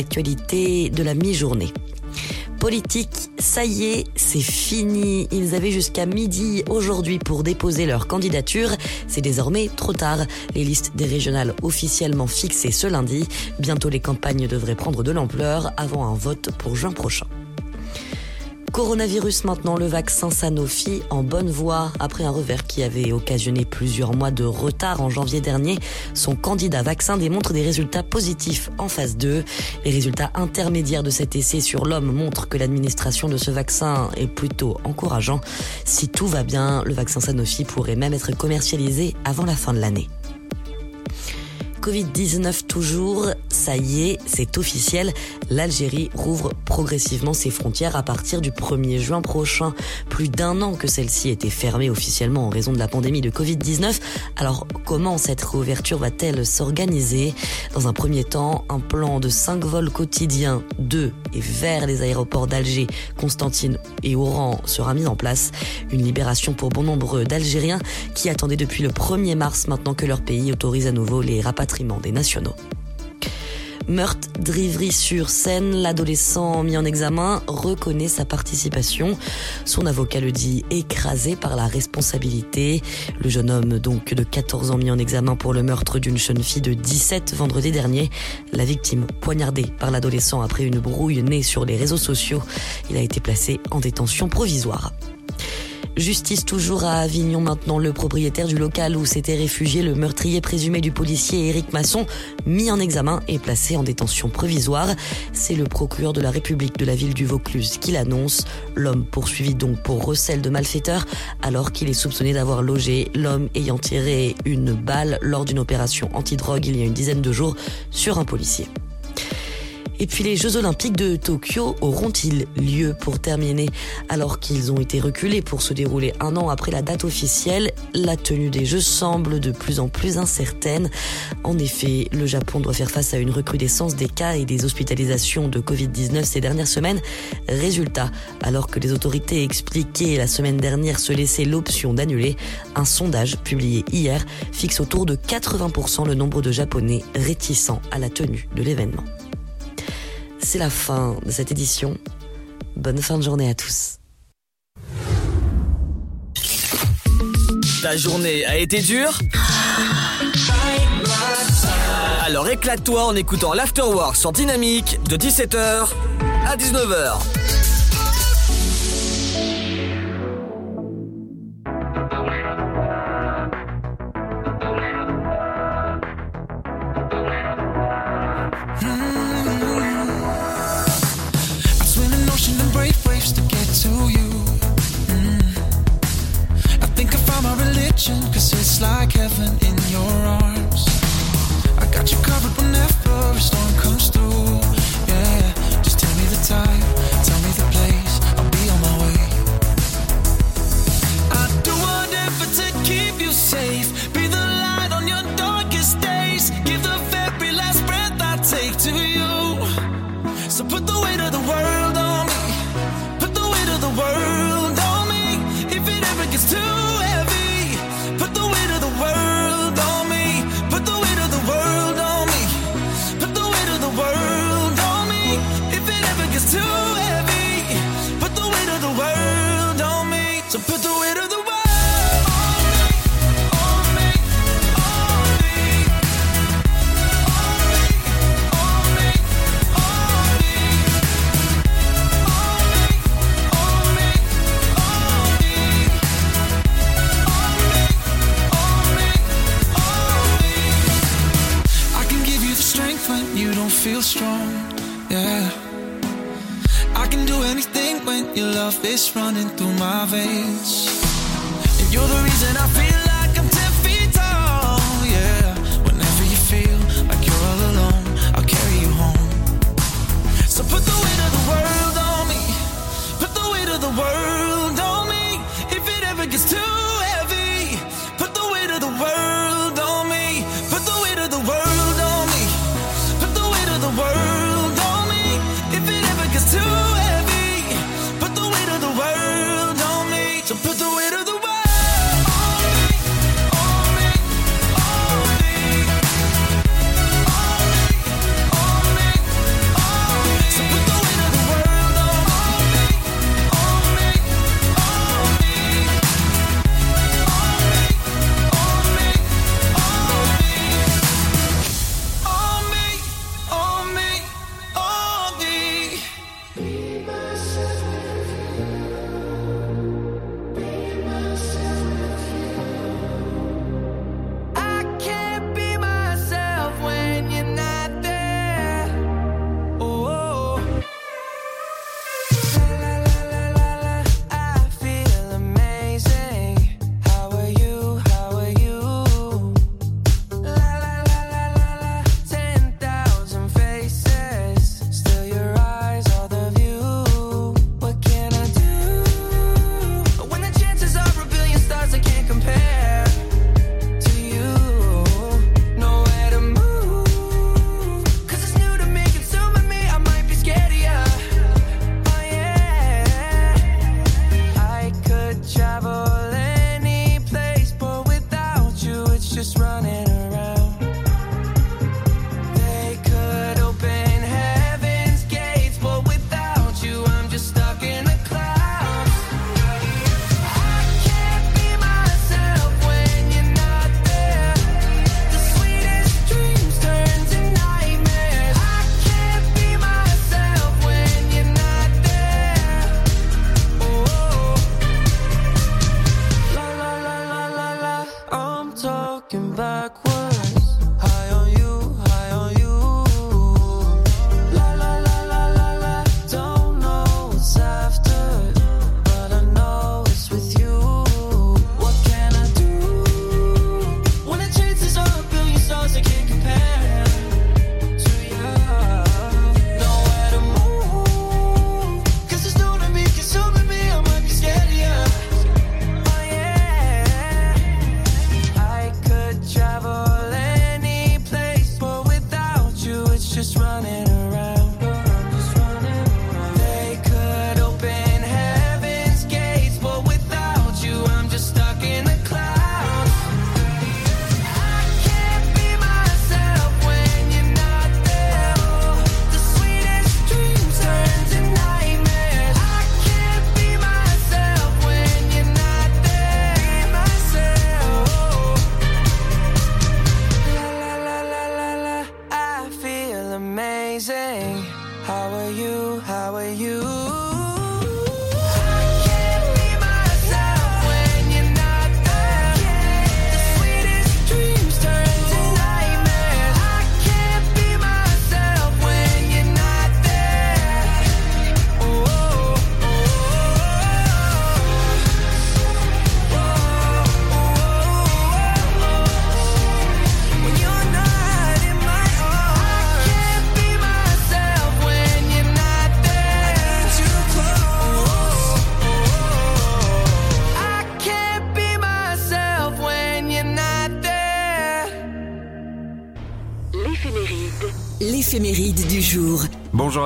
L'actualité de la mi-journée. Politique, ça y est, c'est fini. Ils avaient jusqu'à midi aujourd'hui pour déposer leur candidature. C'est désormais trop tard. Les listes des régionales officiellement fixées ce lundi. Bientôt les campagnes devraient prendre de l'ampleur avant un vote pour juin prochain. Coronavirus maintenant, le vaccin Sanofi en bonne voie. Après un revers qui avait occasionné plusieurs mois de retard en janvier dernier, son candidat vaccin démontre des résultats positifs en phase 2. Les résultats intermédiaires de cet essai sur l'homme montrent que l'administration de ce vaccin est plutôt encourageant. Si tout va bien, le vaccin Sanofi pourrait même être commercialisé avant la fin de l'année. Covid-19 toujours, ça y est, c'est officiel. L'Algérie rouvre progressivement ses frontières à partir du 1er juin prochain. Plus d'un an que celle-ci était fermée officiellement en raison de la pandémie de Covid-19. Alors comment cette réouverture va-t-elle s'organiser? Dans un premier temps, un plan de 5 vols quotidiens de et vers les aéroports d'Alger, Constantine et Oran sera mis en place. Une libération pour bon nombre d'Algériens qui attendaient depuis le 1er mars maintenant que leur pays autorise à nouveau les rapatriements des nationaux. Meurtre d'Ivry-sur-Seine, l'adolescent mis en examen reconnaît sa participation. Son avocat le dit écrasé par la responsabilité. Le jeune homme, donc de 14 ans, mis en examen pour le meurtre d'une jeune fille de 17 vendredi dernier. La victime, poignardée par l'adolescent après une brouille née sur les réseaux sociaux. Il a été placé en détention provisoire. Justice toujours à Avignon maintenant, le propriétaire du local où s'était réfugié le meurtrier présumé du policier Éric Masson, mis en examen et placé en détention provisoire. C'est le procureur de la République de la ville du Vaucluse qui l'annonce. L'homme poursuivi donc pour recel de malfaiteur alors qu'il est soupçonné d'avoir logé l'homme ayant tiré une balle lors d'une opération antidrogue il y a une dizaine de jours sur un policier. Et puis les Jeux Olympiques de Tokyo auront-ils lieu pour terminer? Alors qu'ils ont été reculés pour se dérouler un an après la date officielle, la tenue des Jeux semble de plus en plus incertaine. En effet, le Japon doit faire face à une recrudescence des cas et des hospitalisations de Covid-19 ces dernières semaines. Résultat, alors que les autorités expliquaient la semaine dernière se laisser l'option d'annuler, un sondage publié hier fixe autour de 80% le nombre de Japonais réticents à la tenue de l'événement. C'est la fin de cette édition. Bonne fin de journée à tous. Ta journée a été dure? Alors éclate-toi en écoutant l'Afterwork sur Dynamique de 17h à 19h. is too running through my veins. And you're the reason I feel.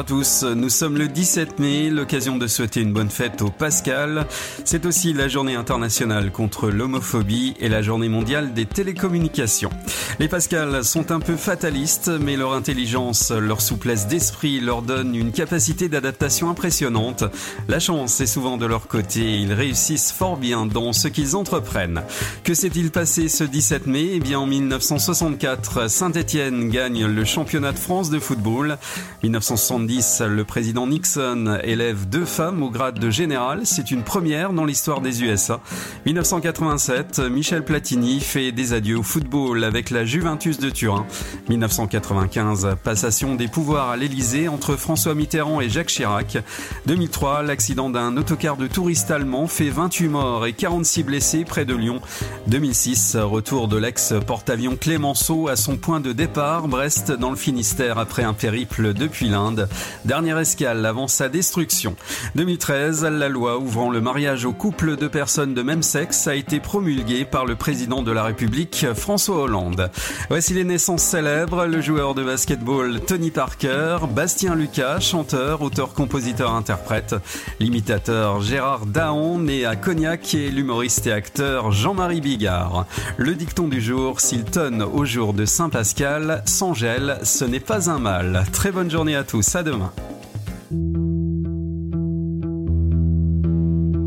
À tous, nous sommes le 17 mai, l'occasion de souhaiter une bonne fête au Pascal. C'est aussi la journée internationale contre l'homophobie et la journée mondiale des télécommunications. Les Pascal sont un peu fatalistes, mais leur intelligence, leur souplesse d'esprit leur donne une capacité d'adaptation impressionnante. La chance est souvent de leur côté, ils réussissent fort bien dans ce qu'ils entreprennent. Que s'est-il passé ce 17 mai? Eh bien en 1964, Saint-Étienne gagne le championnat de France de football. 1970, le président Nixon élève deux femmes au grade de général. C'est une première dans l'histoire des USA. 1987, Michel Platini fait des adieux au football avec la Juventus de Turin. 1995, passation des pouvoirs à l'Elysée entre François Mitterrand et Jacques Chirac. 2003, l'accident d'un autocar de touristes allemands fait 28 morts et 46 blessés près de Lyon. 2006, retour de l'ex-porte-avions Clémenceau à son point de départ, Brest dans le Finistère après un périple depuis l'Inde. Dernière escale avant sa destruction. 2013, la loi ouvrant le mariage aux couples de personnes de même sexe a été promulguée par le président de la République, François Hollande. Voici les naissances célèbres, le joueur de basketball Tony Parker, Bastien Lucas, chanteur, auteur, compositeur, interprète, l'imitateur Gérard Daon, né à Cognac, et l'humoriste et acteur Jean-Marie Bigard. Le dicton du jour, s'il tonne au jour de Saint-Pascal, sans gel, ce n'est pas un mal. Très bonne journée à tous.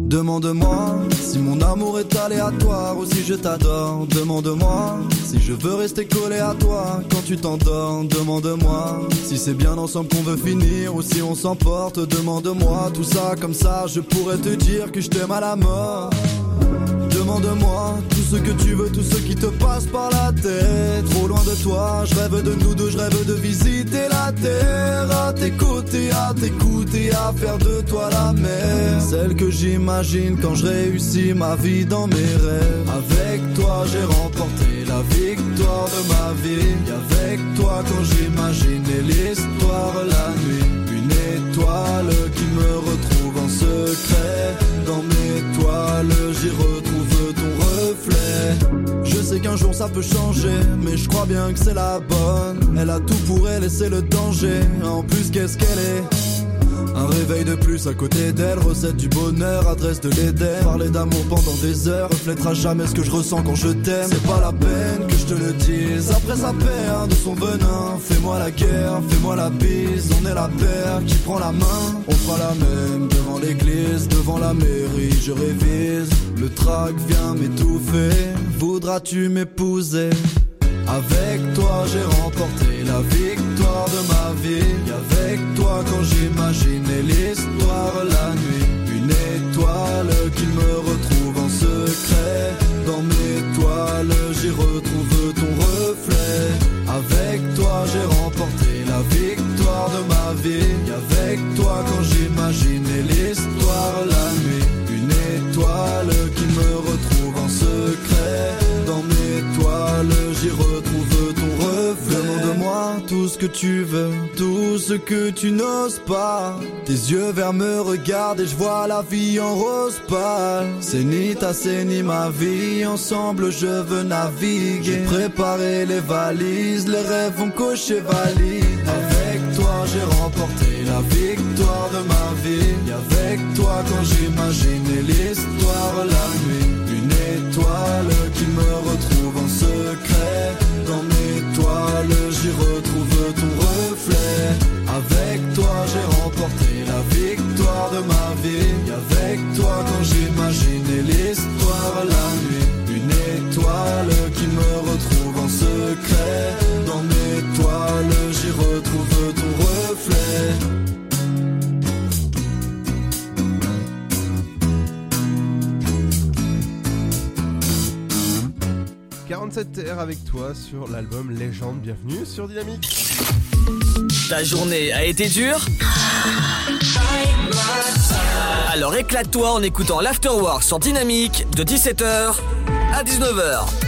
Demande-moi si mon amour est aléatoire ou si je t'adore. Demande-moi si je veux rester collé à toi quand tu t'endors. Demande-moi si c'est bien ensemble qu'on veut finir ou si on s'emporte. Demande-moi tout ça comme ça, je pourrais te dire que je t'aime à la mort. Demande-moi tout ce que tu veux, tout ce qui te passe par la tête. Trop loin de toi, je rêve de nous deux, je rêve de visiter la terre. À tes côtés, à t'écouter, à faire de toi la mer. Celle que j'imagine quand je réussis ma vie dans mes rêves. Avec toi, j'ai remporté la victoire de ma vie. Et avec toi, quand j'imaginais l'histoire la nuit. Une étoile qui me retrouve secret. Dans mes toiles, j'y retrouve ton reflet. Je sais qu'un jour ça peut changer, mais je crois bien que c'est la bonne. Elle a tout pour elle c'est le danger. En plus, qu'est-ce qu'elle est? Un réveil de plus à côté d'elle, recette du bonheur, adresse de l'Éden. Parler d'amour pendant des heures, reflètera jamais ce que je ressens quand je t'aime. C'est pas la peine que je te le dise, après sa perd de son venin. Fais-moi la guerre, fais-moi la bise, on est la paire qui prend la main. On fera la même devant l'église, devant la mairie, je révise. Le trac vient m'étouffer, voudras-tu m'épouser? Avec toi j'ai remporté la victoire de ma vie. Avec toi quand j'imaginais l'histoire la nuit. Une étoile qui me retrouve en secret. Dans mes toiles j'y retrouve ton reflet. Avec toi j'ai remporté la victoire de ma vie. Avec toi quand j'imaginais l'histoire la nuit tout ce que tu veux, tout ce que tu n'oses pas. Tes yeux verts me regardent et je vois la vie en rose pâle. C'est ni ta, c'est ni ma vie, ensemble je veux naviguer. J'ai préparé les valises, les rêves vont cocher valise Avec toi j'ai remporté la victoire de ma vie. Et avec toi quand j'imaginais l'histoire la nuit Une étoile qui me retrouve en secret j'y retrouve ton reflet. Avec toi j'ai remporté la victoire de ma vie. Avec toi quand j'imaginais l'histoire la nuit Une étoile qui me retrouve en secret 47 TR avec toi sur l'album Légende. Bienvenue sur Dynamique. Ta journée a été dure Alors éclate-toi en écoutant l'Afterwork sur Dynamique de 17h à 19h.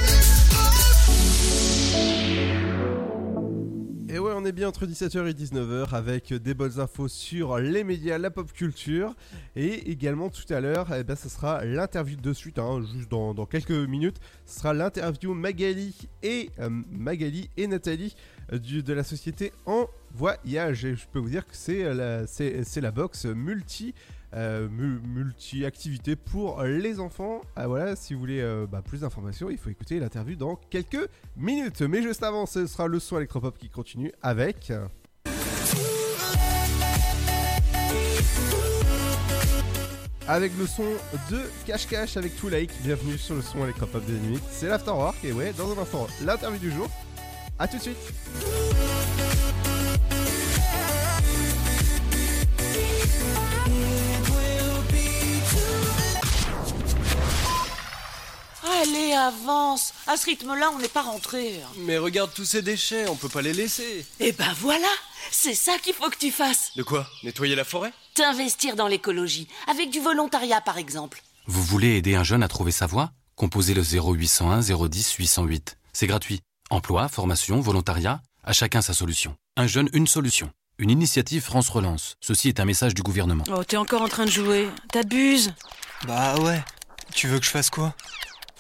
On est bien entre 17h et 19h avec des bonnes infos sur les médias, la pop culture. Et également tout à l'heure, eh ben, ce sera l'interview de suite, hein, juste dans, quelques minutes. Ce sera l'interview Magali et euh, Magali et Nathalie euh, de la société En voyage. Et je peux vous dire que c'est la, c'est, c'est la box multi. Euh, mu- multi-activité pour les enfants. Ah, voilà, si vous voulez euh, bah, plus d'informations, il faut écouter l'interview dans quelques minutes. Mais juste avant, ce sera le son électropop qui continue avec. Avec le son de Cash Cash avec Too Lake. Bienvenue sur le son électropop des Dynamiques. C'est l'Afterwork et ouais, dans un instant, l'interview du jour. A tout de suite. Allez, avance. À ce rythme-là, on n'est pas rentré. Mais regarde tous ces déchets, on peut pas les laisser. Eh ben voilà, c'est ça qu'il faut que tu fasses. De quoi? Nettoyer la forêt? T'investir dans l'écologie, avec du volontariat par exemple. Vous voulez aider un jeune à trouver sa voie? Composez le 0801 010 808. C'est gratuit. Emploi, formation, volontariat, à chacun sa solution. Un jeune, une solution. Une initiative France Relance. Ceci est un message du gouvernement. Oh, t'es encore en train de jouer. T'abuses. Bah ouais. Tu veux que je fasse quoi?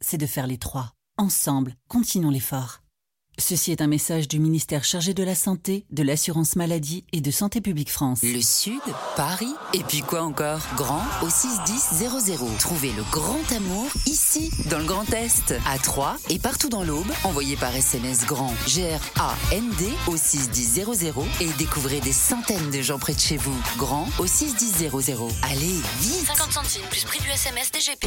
c'est de faire les trois. Ensemble, continuons l'effort. Ceci est un message du ministère chargé de la Santé, de l'Assurance Maladie et de Santé Publique France. Le Sud, Paris, et puis quoi encore? Grand au 61000. Trouvez le grand amour ici, dans le Grand Est, à Troyes et partout dans l'Aube. Envoyez par SMS grand G-R-A-N-D au 61000 et découvrez des centaines de gens près de chez vous. Grand au 61000. Allez, vite 50 centimes plus prix du SMS DGP.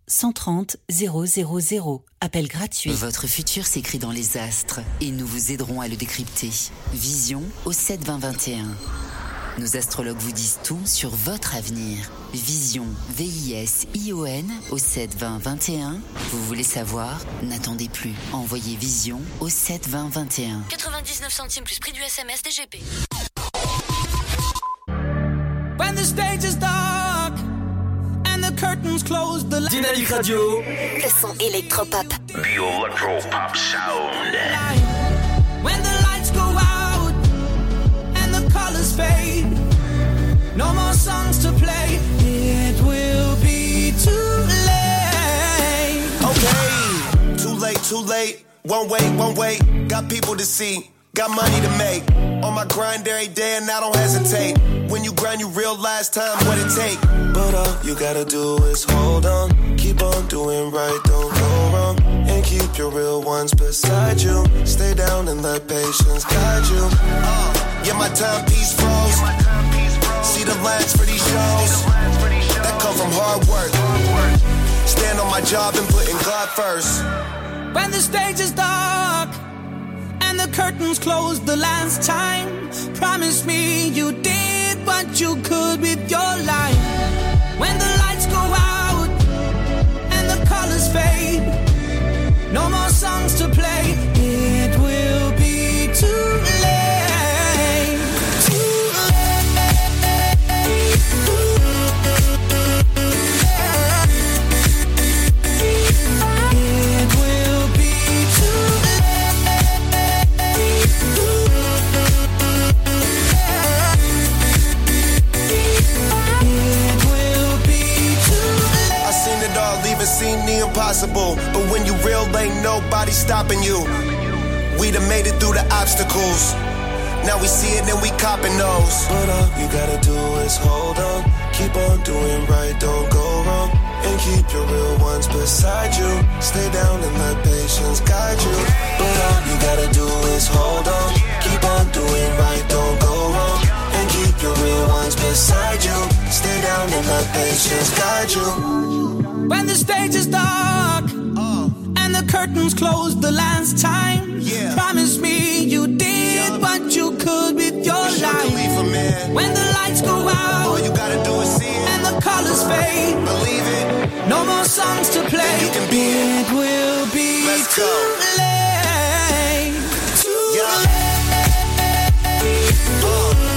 130 000. Appel gratuit. Votre futur s'écrit dans les astres et nous vous aiderons à le décrypter. Vision au 72021. Nos astrologues vous disent tout sur votre avenir. Vision, V-I-S-I-O-N au 72021. Vous voulez savoir? N'attendez plus. Envoyez Vision au 72021. 99 centimes plus prix du SMS DGP. When the stage is dark the curtains close, the Dynamique Radio. Le son électropop. The Electropop Sound. When the lights go out and the colors fade, no more songs to play. It will be too late. Okay, too late, too late. One way, one way. Got people to see, got money to make. On my grind every day and I don't hesitate. When you grind, you realize time what it take. But all you gotta do is hold on, keep on doing right, don't go wrong, and keep your real ones beside you. Stay down and let patience guide you. Uh, yeah, my timepiece froze. See the lines for these shows that come from hard work. Stand on my job and putting God first. When the stage is dark the curtains closed the last time, promise me you did what you could with your life. When the lights go out and the colors fade, no more songs to play. The. Now we see it and we copping those. But all you gotta do is hold on. Keep on doing right, don't go wrong. And keep your real ones beside you. Stay down and let patience guide you. But all you gotta do is hold on. Keep on doing right, don't go wrong. And keep your real ones beside you. Stay down and let patience guide you. When the stage is dark uh. and the curtains close the last time, promise me you did what you could with your life. When the lights go out, all you gotta do is see it. and the colors fade, believe it. No more songs to play. you can be it will be Let's too go. late. Too Yeah. It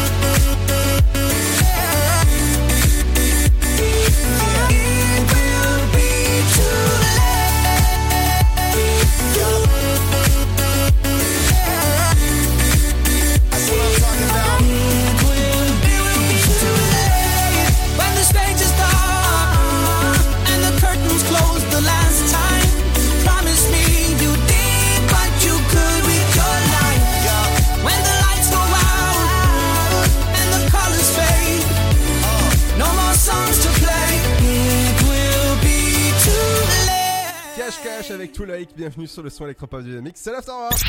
Cash avec Too Late, bienvenue sur le son électropop dynamique, c'est l'Afterwork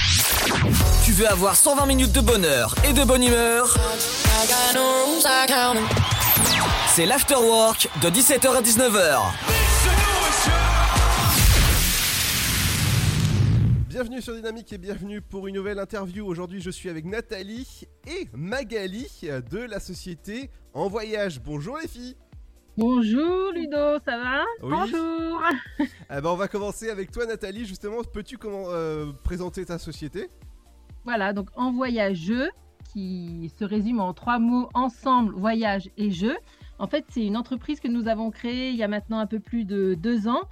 Tu veux avoir 120 minutes de bonheur et de bonne humeur? C'est l'Afterwork de 17h à 19h. Bienvenue sur Dynamique et bienvenue pour une nouvelle interview. Aujourd'hui, je suis avec Nathalie et Magali de la société En Voyage. Bonjour les filles. Bonjour Ludo, ça va Oui. Bonjour. Ah bah, on va commencer avec toi Nathalie. Justement, peux-tu comment, euh, présenter ta société? Voilà, donc en voyageux, qui se résume en trois mots ensemble, voyage et jeu. En fait, c'est une entreprise que nous avons créée il y a maintenant un peu plus de deux ans,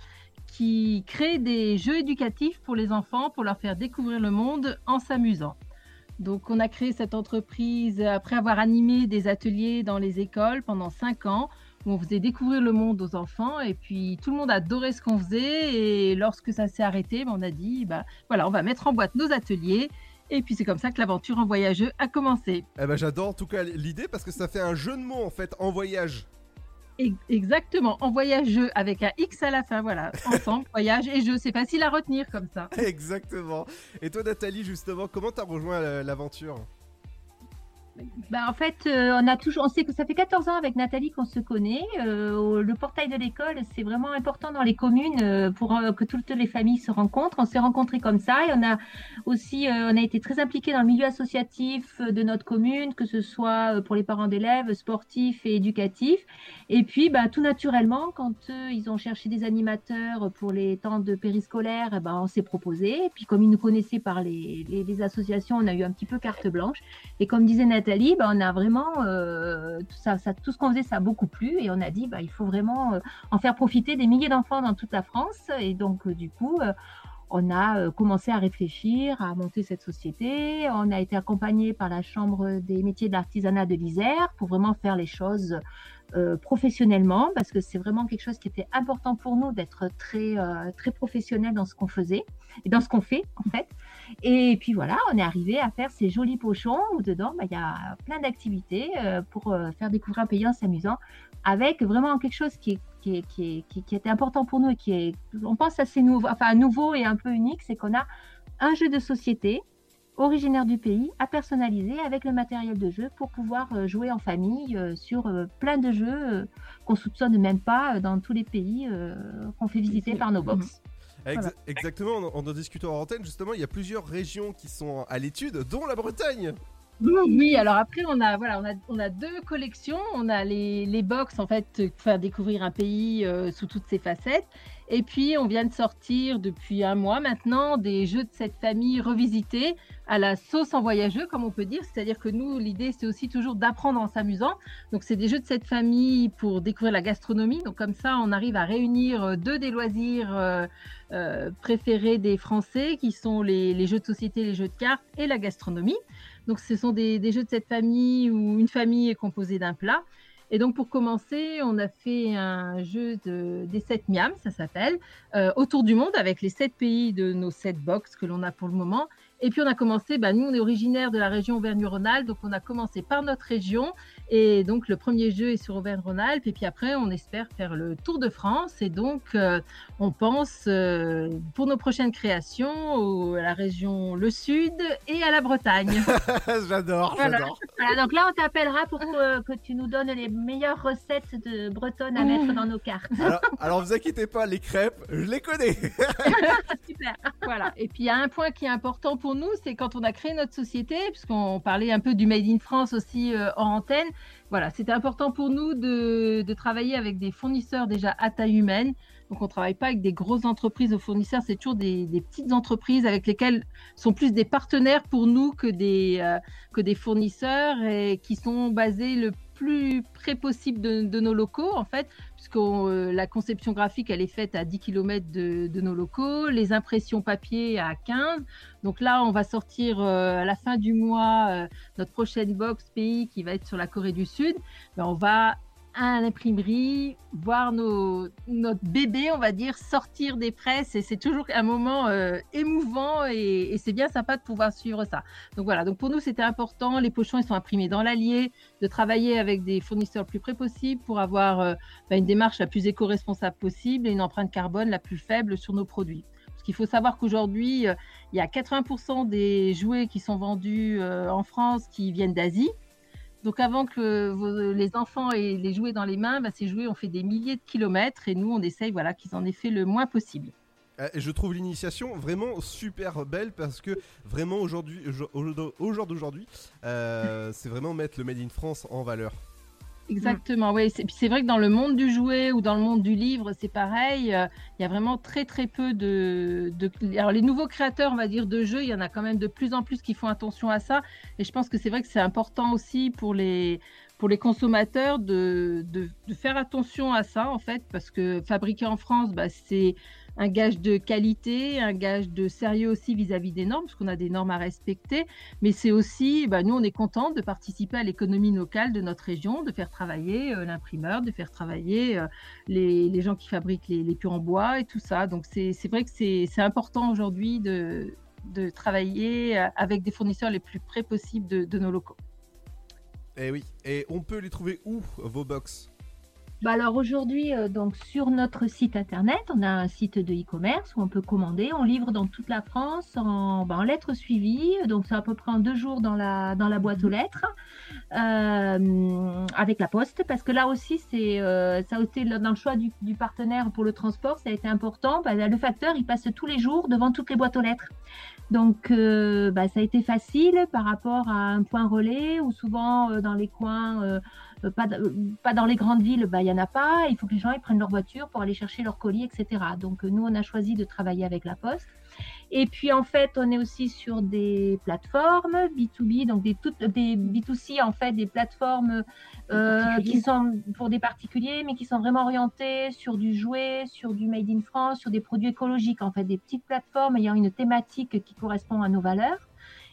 qui crée des jeux éducatifs pour les enfants, pour leur faire découvrir le monde en s'amusant. Donc, on a créé cette entreprise après avoir animé des ateliers dans les écoles pendant cinq ans, où on faisait découvrir le monde aux enfants. Et puis, tout le monde adorait ce qu'on faisait. Et lorsque ça s'est arrêté, ben, on a dit, bah, voilà, on va mettre en boîte nos ateliers. Et puis, c'est comme ça que l'aventure en voyageux a commencé. Eh bah, j'adore en tout cas l'idée parce que ça fait un jeu de mots en fait, En Voyage. Exactement, en voyageux avec un X à la fin, voilà, ensemble, voyage et jeu, c'est facile à retenir comme ça. Exactement. Et toi Nathalie, justement, comment t'as rejoint euh, l'aventure? Bah, en fait, euh, on a toujours, on sait que ça fait 14 ans avec Nathalie qu'on se connaît. Euh, le portail de l'école, c'est vraiment important dans les communes euh, pour que toutes les familles se rencontrent. On s'est rencontrés comme ça on a aussi, on a été très impliqués dans le milieu associatif de notre commune, que ce soit pour les parents d'élèves, sportifs et éducatifs. Et puis, bah, tout naturellement, quand ils ont cherché des animateurs pour les temps de périscolaire, ben, on s'est proposé. Et puis, comme ils nous connaissaient par les- les associations, on a eu un petit peu carte blanche. Et comme disait Nathalie, bah, on a vraiment euh, tout ce qu'on faisait, ça a beaucoup plu. Et on a dit, bah, il faut vraiment euh, en faire profiter des milliers d'enfants dans toute la France. Et donc, euh, du coup, on a commencé à réfléchir, à monter cette société. On a été accompagné par la Chambre des métiers de l'artisanat de l'Isère pour vraiment faire les choses euh, professionnellement, parce que c'est vraiment quelque chose qui était important pour nous d'être très, euh, très professionnel dans ce qu'on faisait et dans ce qu'on fait en fait. Et puis voilà, on est arrivé à faire ces jolis pochons où dedans, bah, il y a plein d'activités euh, pour faire découvrir un pays en s'amusant, avec vraiment quelque chose qui qui, qui, qui- qui était important pour nous et qui est, on pense assez nouveau, enfin nouveau et un peu unique, c'est qu'on a un jeu de société originaire du pays à personnaliser avec le matériel de jeu pour pouvoir euh, jouer en famille euh, sur euh, plein de jeux qu'on soupçonne même pas dans tous les pays qu'on fait visiter par nos box. Voilà. Exactement, en, en discutant en antenne, justement, il y a plusieurs régions qui sont à l'étude, dont la Bretagne. Oui, alors après, on a, voilà, on a, on a deux collections. On a les, les box, en fait, euh, faire découvrir un pays euh, sous toutes ses facettes. Et puis, on vient de sortir depuis un mois maintenant des jeux de cette famille revisités à la sauce en voyageux, comme on peut dire. C'est-à-dire que nous, l'idée, c'est aussi toujours d'apprendre en s'amusant. Donc, c'est des jeux de cette famille pour découvrir la gastronomie. Donc, comme ça, on arrive à réunir euh, deux des loisirs euh, euh, préférés des Français, qui sont les, jeux de société, les jeux de cartes et la gastronomie. Donc, ce sont des, jeux de cette famille où une famille est composée d'un plat. Et donc pour commencer, on a fait un jeu de, des 7 miams, ça s'appelle, autour du monde avec les 7 pays de nos 7 box que l'on a pour le moment. Et puis on a commencé, bah, nous on est originaire de la région Auvergne-Rhône-Alpes, donc on a commencé par notre région. Et donc le premier jeu est sur Auvergne-Rhône-Alpes. Et puis après on espère faire le Tour de France. Et donc euh, on pense euh, pour nos prochaines créations au- à la région le Sud et à la Bretagne. j'adore, Voilà. j'adore. Voilà, donc là, on t'appellera pour que, que tu nous donnes les meilleures recettes de bretonnes à mettre dans nos cartes. Alors, alors vous inquiétez pas, les crêpes, je les connais. Super. Voilà. Et puis il y a un point qui est important pour nous, c'est quand on a créé notre société, puisqu'on parlait un peu du Made in France aussi euh, en antenne. Voilà, c'était important pour nous de, travailler avec des fournisseurs déjà à taille humaine. Donc on travaille pas avec des grosses entreprises aux fournisseurs, c'est toujours des, des petites entreprises avec lesquelles sont plus des partenaires pour nous que des euh, que des fournisseurs et qui sont basés le près possible de, nos locaux en fait puisque euh, la conception graphique elle est faite à 10 km de, de nos locaux, les impressions papier à 15. Donc là, on va sortir euh, à la fin du mois euh, notre prochaine box pays qui va être sur la Corée du Sud. Ben, on va à l'imprimerie voir nos, notre bébé, on va dire, sortir des presses et c'est toujours un moment euh, émouvant et, c'est bien sympa de pouvoir suivre ça. Donc voilà, donc pour nous c'était important, les pochons ils sont imprimés dans l'Allier, de travailler avec des fournisseurs le plus près possible pour avoir euh, bah, une démarche la plus éco-responsable possible et une empreinte carbone la plus faible sur nos produits. Parce qu'il faut savoir qu'aujourd'hui, euh, il y a 80% des jouets qui sont vendus en France qui viennent d'Asie. Donc avant que les enfants aient les jouets dans les mains, bah, ces jouets ont fait des milliers de kilomètres et nous, on essaye voilà, qu'ils en aient fait le moins possible. Et je trouve l'initiation vraiment super belle parce que vraiment aujourd'hui, au au jour d'aujourd'hui, euh, c'est vraiment mettre le Made in France en valeur. Exactement, oui. C'est c'est vrai que dans le monde du jouet ou dans le monde du livre, c'est pareil. euh, Il y a vraiment très très peu de, de... Alors les nouveaux créateurs, on va dire, de jeux, il y en a quand même de plus en plus qui font attention à ça. Et je pense que c'est vrai que c'est important aussi pour les, pour les consommateurs de, de, de faire attention à ça, en fait, parce que fabriquer en France, bah, c'est un gage de qualité, un gage de sérieux aussi vis-à-vis des normes, parce qu'on a des normes à respecter. Mais c'est aussi, bah, nous, on est content de participer à l'économie locale de notre région, de faire travailler euh, l'imprimeur, de faire travailler euh, les, gens qui fabriquent les, les en bois et tout ça. Donc, c'est vrai que c'est important aujourd'hui de, travailler euh, avec des fournisseurs les plus près possibles de, nos locaux. Eh oui, et on peut les trouver où vos box? Bah alors aujourd'hui, euh, donc sur notre site internet, on a un site de e-commerce où on peut commander. On livre dans toute la France en, bah, en lettres suivies, donc c'est à peu près en deux jours dans la, dans la boîte aux lettres, euh, avec la poste, parce que là aussi, c'est euh, ça a été dans le choix du, du partenaire pour le transport, ça a été important. Bah, le facteur, il passe tous les jours devant toutes les boîtes aux lettres. Donc, euh, bah, ça a été facile par rapport à un point relais où souvent euh, dans les coins, euh, pas, d- euh, pas dans les grandes villes, bah, il y en a pas. Il faut que les gens ils prennent leur voiture pour aller chercher leur colis, etc. Donc, euh, nous, on a choisi de travailler avec la Poste. Et puis, en fait, on est aussi sur des plateformes B2B, donc des, toutes, des B2C, en fait, des plateformes euh, qui sont pour des particuliers, mais qui sont vraiment orientées sur du jouet, sur du Made in France, sur des produits écologiques, en fait, des petites plateformes ayant une thématique qui correspond à nos valeurs.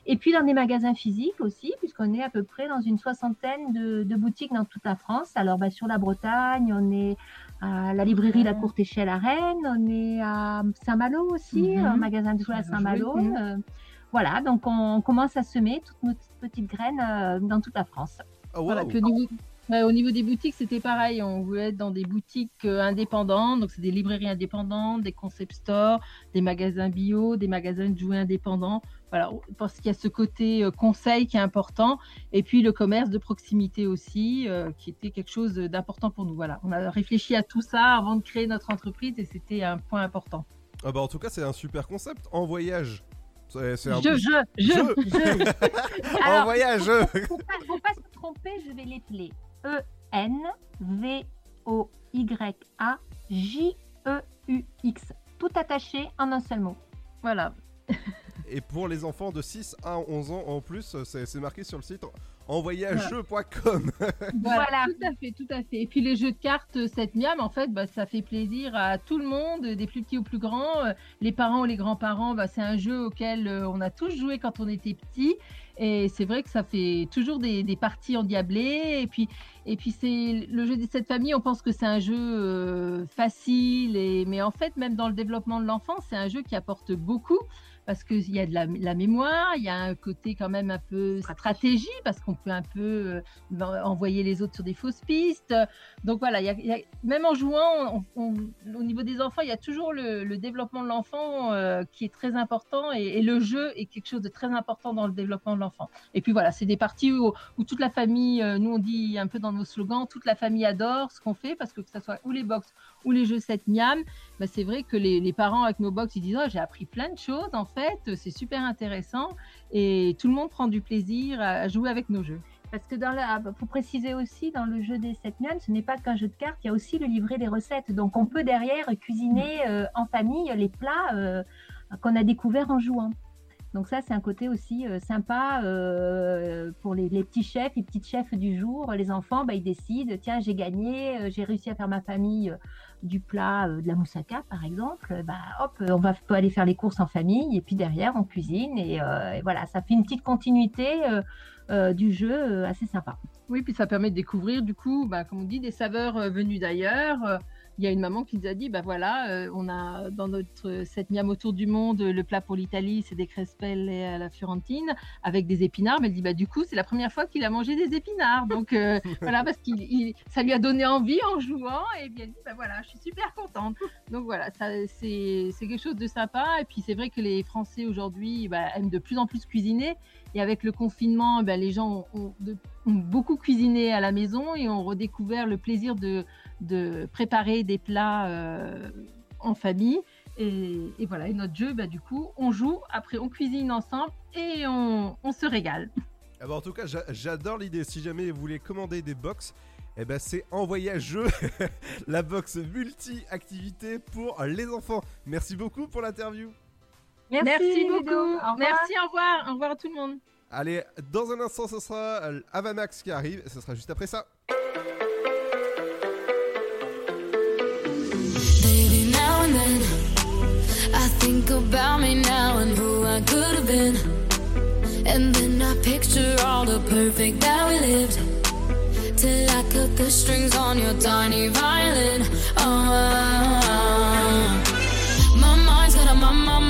Et puis dans des magasins physiques aussi, puisqu'on est à peu près dans une soixantaine de, de boutiques dans toute la France. Alors bah, sur la Bretagne, on est à la librairie La Courte Échelle à Rennes, on est à Saint-Malo aussi, Mhm. un magasin de jouets à Saint-Malo. Mhm. Euh, voilà, donc on commence à semer toutes nos petites graines euh, dans toute la France. Voilà, puis au, niveau, ouais, au niveau des boutiques, c'était pareil. On voulait être dans des boutiques euh, indépendantes, donc c'est des librairies indépendantes, des concept stores, des magasins bio, des magasins de jouets indépendants. Voilà, parce qu'il y a ce côté euh, conseil qui est important, et puis le commerce de proximité aussi, euh, qui était quelque chose d'important pour nous. Voilà, on a réfléchi à tout ça avant de créer notre entreprise, et c'était un point important. Ah bah en tout cas c'est un super concept en voyage. C'est c'est un Je, je, je, je. en Alors, voyage. Faut, faut pas, faut pas se tromper, je vais l'épeler. E E-N-V-O-Y-A-J-E-U-X. Tout attaché en un seul mot. Voilà. Et pour les enfants de 6 à 11 ans en plus, c'est marqué sur le site envoyageux.com. Voilà, tout à fait, tout à fait. Et puis les jeux de cartes, euh, cette miam, en fait, bah, ça fait plaisir à tout le monde, des plus petits aux plus grands. Euh, Les parents ou les grands-parents, bah, c'est un jeu auquel euh, on a tous joué quand on était petit. Et c'est vrai que ça fait toujours des, des parties endiablées. Et puis, et puis c'est le jeu de cette famille, on pense que c'est un jeu euh, facile. Et, mais en fait, même dans le développement de l'enfant, c'est un jeu qui apporte beaucoup parce qu'il y a de la, la mémoire, il y a un côté quand même un peu stratégie, parce qu'on peut un peu euh, envoyer les autres sur des fausses pistes. Donc voilà, il y a- il y a- même en jouant, on- on- au niveau des enfants, il y a toujours le, le développement de l'enfant euh, qui est très important, et, et le jeu est quelque chose de très important dans le développement de l'enfant. Et puis voilà, c'est des parties où, où toute la famille, euh, nous on dit un peu dans nos slogans, toute la famille adore ce qu'on fait, parce que que ce soit ou les box ou les jeux 7 miam, bah, c'est vrai que les, parents avec nos box, ils disent oh, j'ai appris plein de choses en fait, c'est super intéressant et tout le monde prend du plaisir à, jouer avec nos jeux. Parce que dans la, faut préciser aussi, dans le jeu des 7 miam, ce n'est pas qu'un jeu de cartes, il y a aussi le livret des recettes. Donc on peut derrière cuisiner euh, en famille les plats euh, qu'on a découverts en jouant. Donc ça, c'est un côté aussi euh, sympa euh, pour les, petits chefs, les petites chefs du jour. Les enfants, bah, ils décident, tiens, j'ai gagné, euh, j'ai réussi à faire ma famille du plat de la moussaka, par exemple. Bah, hop, on va peut aller faire les courses en famille et puis derrière, on cuisine. Et, voilà, ça fait une petite continuité du jeu assez sympa. Oui, puis ça permet de découvrir, du coup, bah, comme on dit, des saveurs venues d'ailleurs. Euh, Il y a une maman qui nous a dit, bah voilà, euh, on a dans notre cette miam autour du monde, le plat pour l'Italie, c'est des crespelle à la Fiorentine avec des épinards. Mais elle dit, bah du coup, c'est la première fois qu'il a mangé des épinards. Donc euh, voilà, parce qu'il il- ça lui a donné envie en jouant. Et elle dit, bah voilà, je suis super contente. Donc voilà, ça, c'est c'est quelque chose de sympa. Et puis c'est vrai que les Français aujourd'hui bah, aiment de plus en plus cuisiner. Et avec le confinement, bah, les gens ont, beaucoup cuisiné à la maison et ont redécouvert le plaisir de, préparer des plats euh, en famille. Et, voilà, et notre jeu, bah, du coup, on joue, après on cuisine ensemble et on, se régale. Ah bah, en tout cas, j'a- j'adore l'idée. Si jamais vous voulez commander des box, eh ben c'est envoyageux, la box multi-activité pour les enfants. Merci beaucoup pour l'interview. Merci, Ludo. beaucoup. Au revoir. Merci, au revoir. Au revoir à tout le monde. Allez, dans un instant, ce sera euh, Avamax qui arrive. et Ce sera juste après ça. Baby, now and then, I think about me now and who I could have been. And then I picture all the perfect that we lived. Till I cut the strings on your tiny violin. Oh,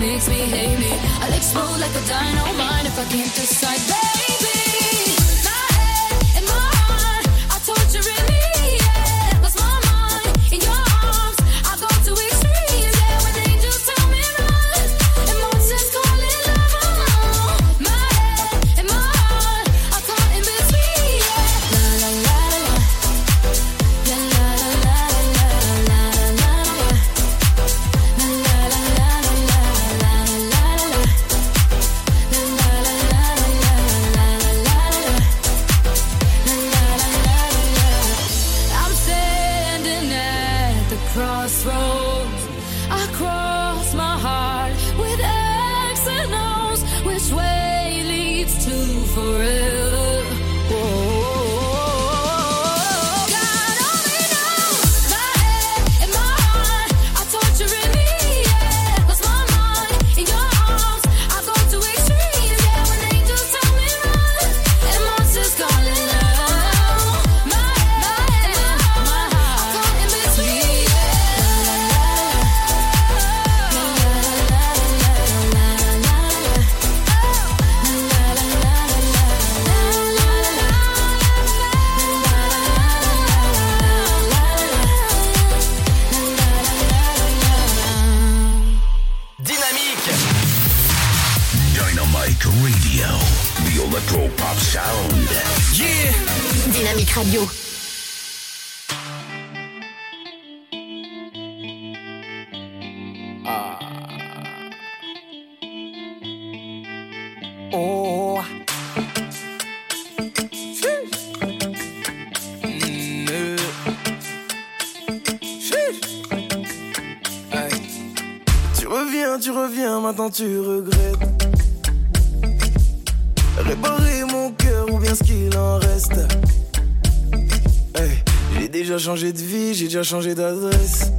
Makes me hate me. I'll explode like a dynamite if I can't decide, tu regrettes? Réparer mon cœur ou bien ce qu'il en reste? J'ai déjà changé de vie, j'ai déjà changé d'adresse.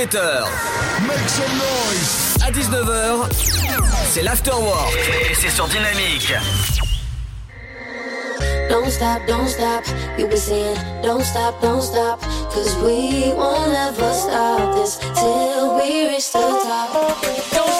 17h. Make some noise. À 19h, c'est l'afterwork. Et c'est sur Dynamique. Don't stop, don't stop. You were saying, don't stop, don't stop. Cause we won't ever stop this till we reach the top. Don't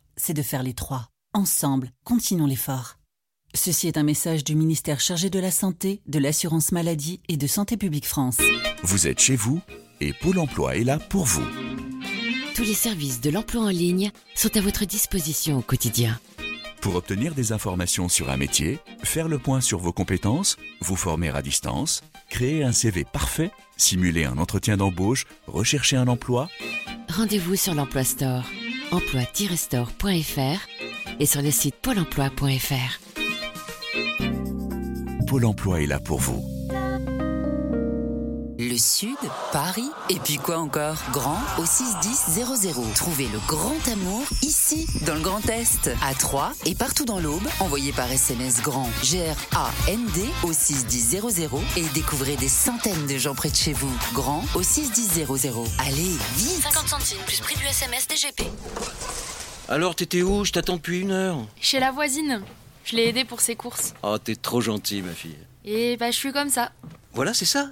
c'est de faire les trois. Ensemble, continuons l'effort. Ceci est un message du ministère chargé de la Santé, de l'Assurance Maladie et de Santé publique France. Vous êtes chez vous et Pôle Emploi est là pour vous. Tous les services de l'emploi en ligne sont à votre disposition au quotidien. Pour obtenir des informations sur un métier, faire le point sur vos compétences, vous former à distance, créer un CV parfait, simuler un entretien d'embauche, rechercher un emploi, Rendez-vous sur l'Emploi Store, emploi-store.fr et sur le site pôle emploi.fr. Pôle emploi est là pour vous. Le Sud, Paris, et puis quoi encore? Grand au 61000. Trouvez le grand amour ici, dans le Grand Est, à Troyes et partout dans l'Aube. Envoyez par SMS grand G-R-A-N-D au 61000 et découvrez des centaines de gens près de chez vous. Grand au 61000. Allez, vite 50 centimes plus prix du SMS DGP. Alors, t'étais où? Je t'attends depuis une heure. Chez la voisine. Je l'ai aidée pour ses courses. Oh, t'es trop gentil, ma fille. Et bah, je suis comme ça. Voilà, c'est ça.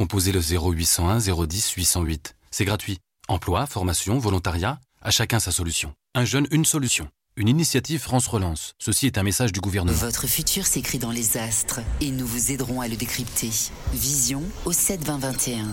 Composez le 0801 010 808. C'est gratuit. Emploi, formation, volontariat, à chacun sa solution. Un jeune, une solution. Une initiative France Relance. Ceci est un message du gouvernement. Votre futur s'écrit dans les astres et nous vous aiderons à le décrypter. Vision au 7 20 21.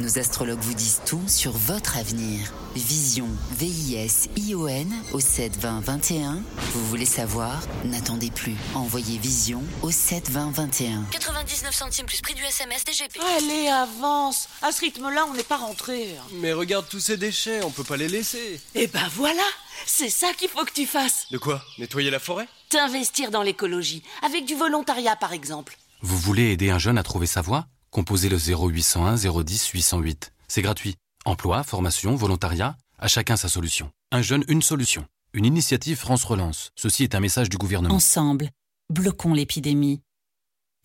Nos astrologues vous disent tout sur votre avenir. Vision, V-I-S-I-O-N au 7 20 21. Vous voulez savoir? N'attendez plus. Envoyez Vision au 7 20 21. 99 centimes plus prix du SMS DGP. Allez, avance À ce rythme-là, on n'est pas rentré. Mais regarde tous ces déchets, on peut pas les laisser. Eh ben voilà C'est ça qu'il faut que tu fasses De quoi? Nettoyer la forêt? T'investir dans l'écologie, avec du volontariat par exemple. Vous voulez aider un jeune à trouver sa voie? Composez le 0801 010 808. C'est gratuit. Emploi, formation, volontariat, à chacun sa solution. Un jeune, une solution. Une initiative France Relance. Ceci est un message du gouvernement. Ensemble, bloquons l'épidémie.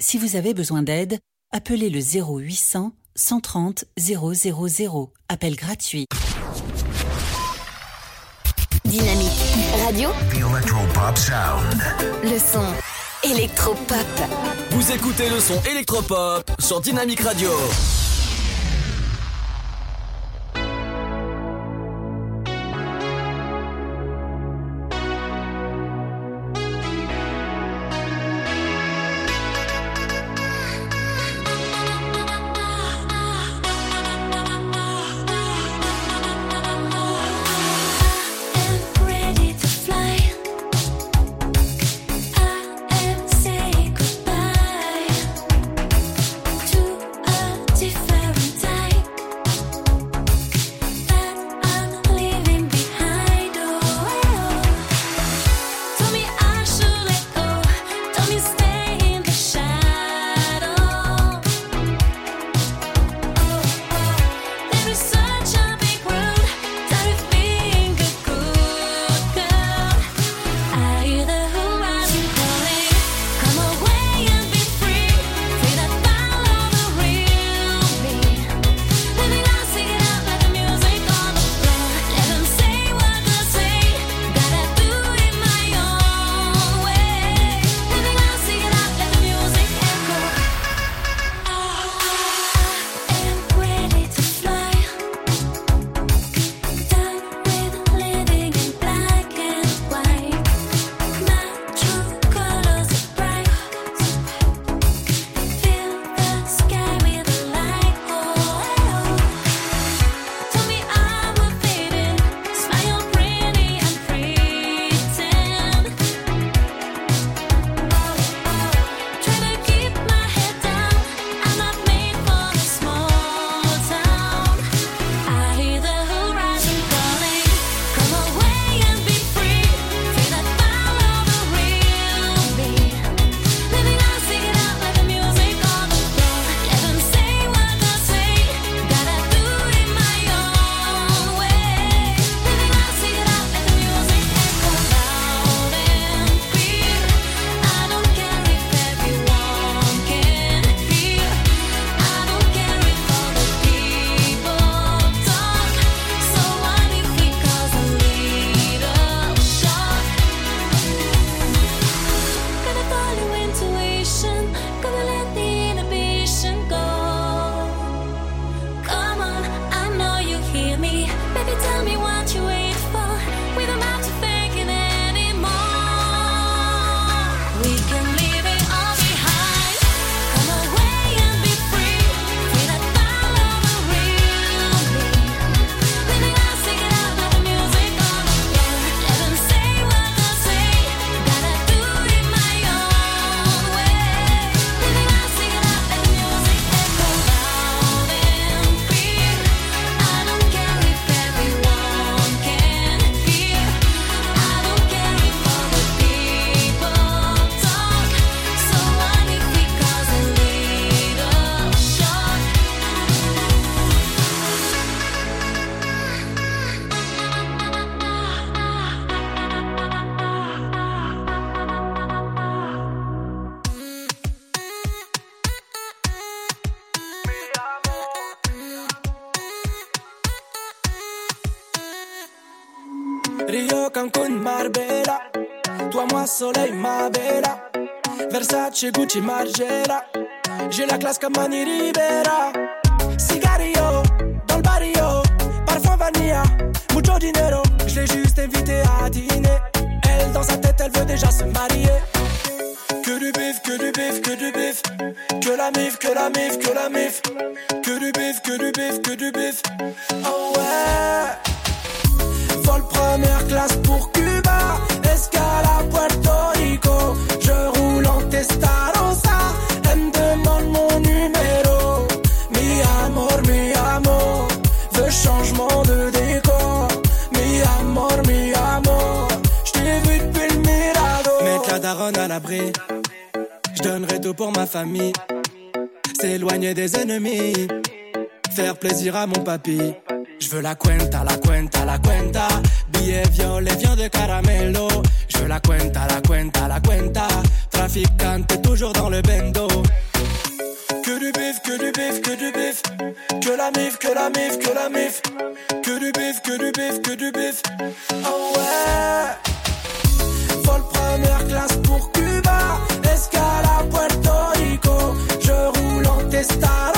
Si vous avez besoin d'aide, appelez le 0800 130 000. Appel gratuit. Dynamique radio, The Electropop Sound. le son Vous écoutez le son électropop sur Dynamique Radio. Versace, Gucci, Margiela. J'ai la classe comme Manny Rivera. s'éloigner des ennemis, faire plaisir à mon papy. Je veux la cuenta, la cuenta, la cuenta, billets violets, viande de caramelo. Je veux la cuenta, la cuenta, la cuenta, traficante toujours dans le bendo. Que du bif, que du bif, que du bif, que la mif, que la mif, que la mif, que du bif, que du bif, que du bif. Oh ouais, vol première classe pour estar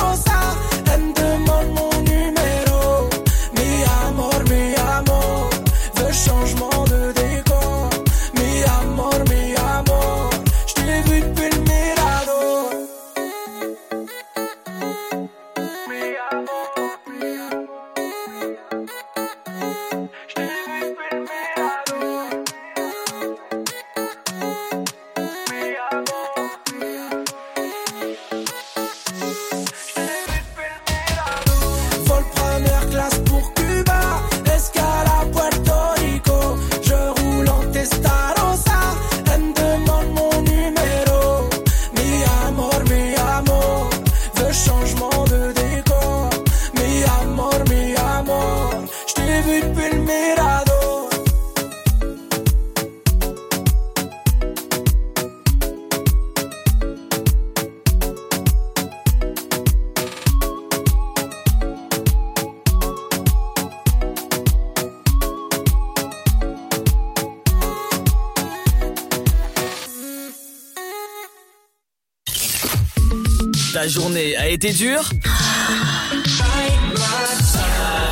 été dur?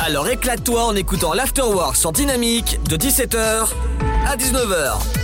Alors éclate-toi en écoutant l'Afterwork sur Dynamique de 17h à 19h.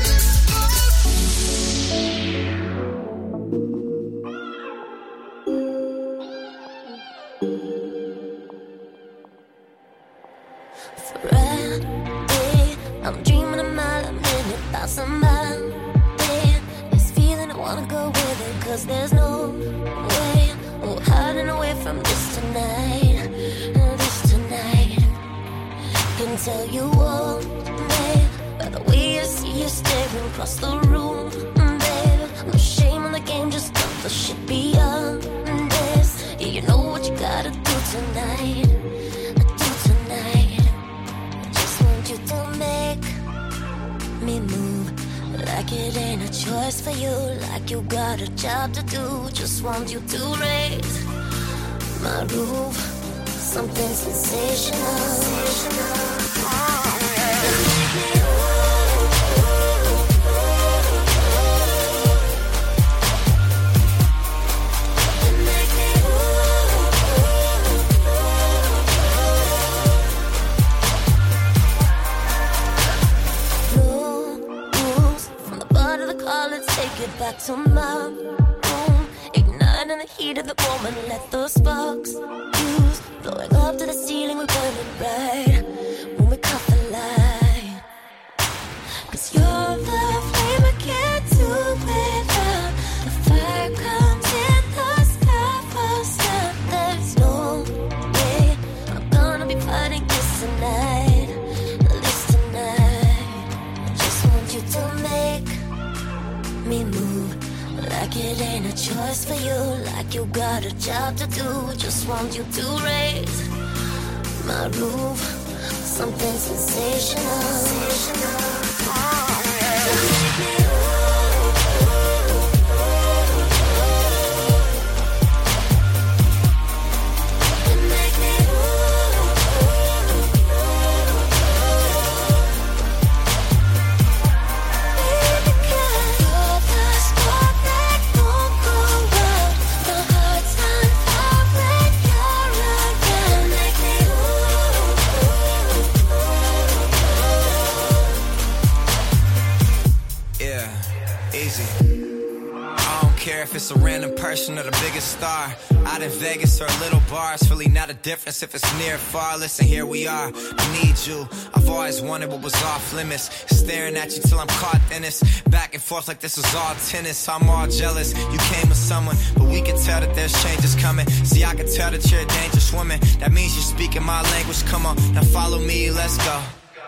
Difference if it's near or far. Listen, here we are. I need you. I've always wanted what was off limits. Staring at you till I'm caught in this. Back and forth like this was all tennis. I'm all jealous. You came with someone, but we can tell that there's changes coming. See, I can tell that you're a dangerous woman. That means you're speaking my language. Come on, now follow me, let's go.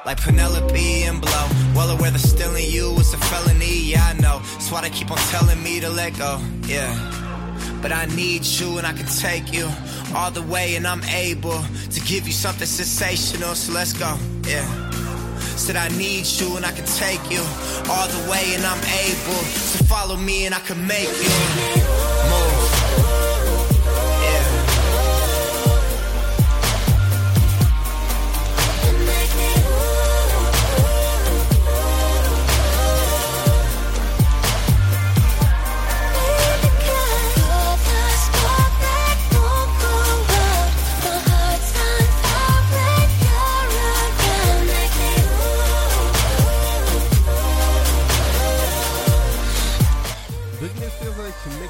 Like Penelope and Blow. Well aware that stealing you is a felony, yeah, I know. That's why they keep on telling me to let go, yeah. But I need you and I can take you all the way, and I'm able to give you something sensational, so let's go, yeah. Said I need you and I can take you all the way, and I'm able to follow me and I can make you.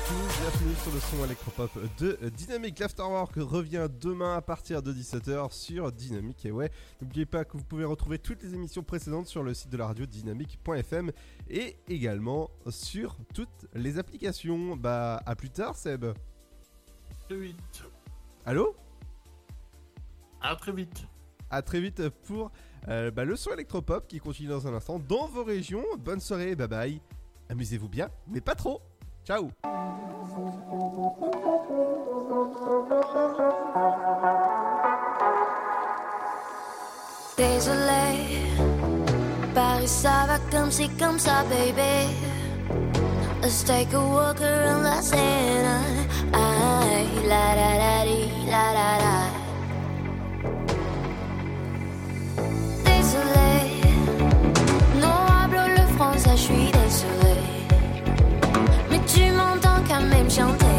Bienvenue sur le son électropop de Dynamic. L'Afterwork revient demain à partir de 17h sur Dynamic. Et ouais, n'oubliez pas que vous pouvez retrouver toutes les émissions précédentes sur le site de la radio dynamique.fm et également sur toutes les applications. Bah, à plus tard, Seb. Très vite. Allô? À très vite. À très vite pour euh, bah, le son électropop qui continue dans un instant dans vos régions. Bonne soirée, bye bye. Amusez-vous bien, mais pas trop. Ciao Désolé, Paris ça va comme si comme ça, baby. Let's take a walk around la Seine. la la la la la. longtemps quand même chanter.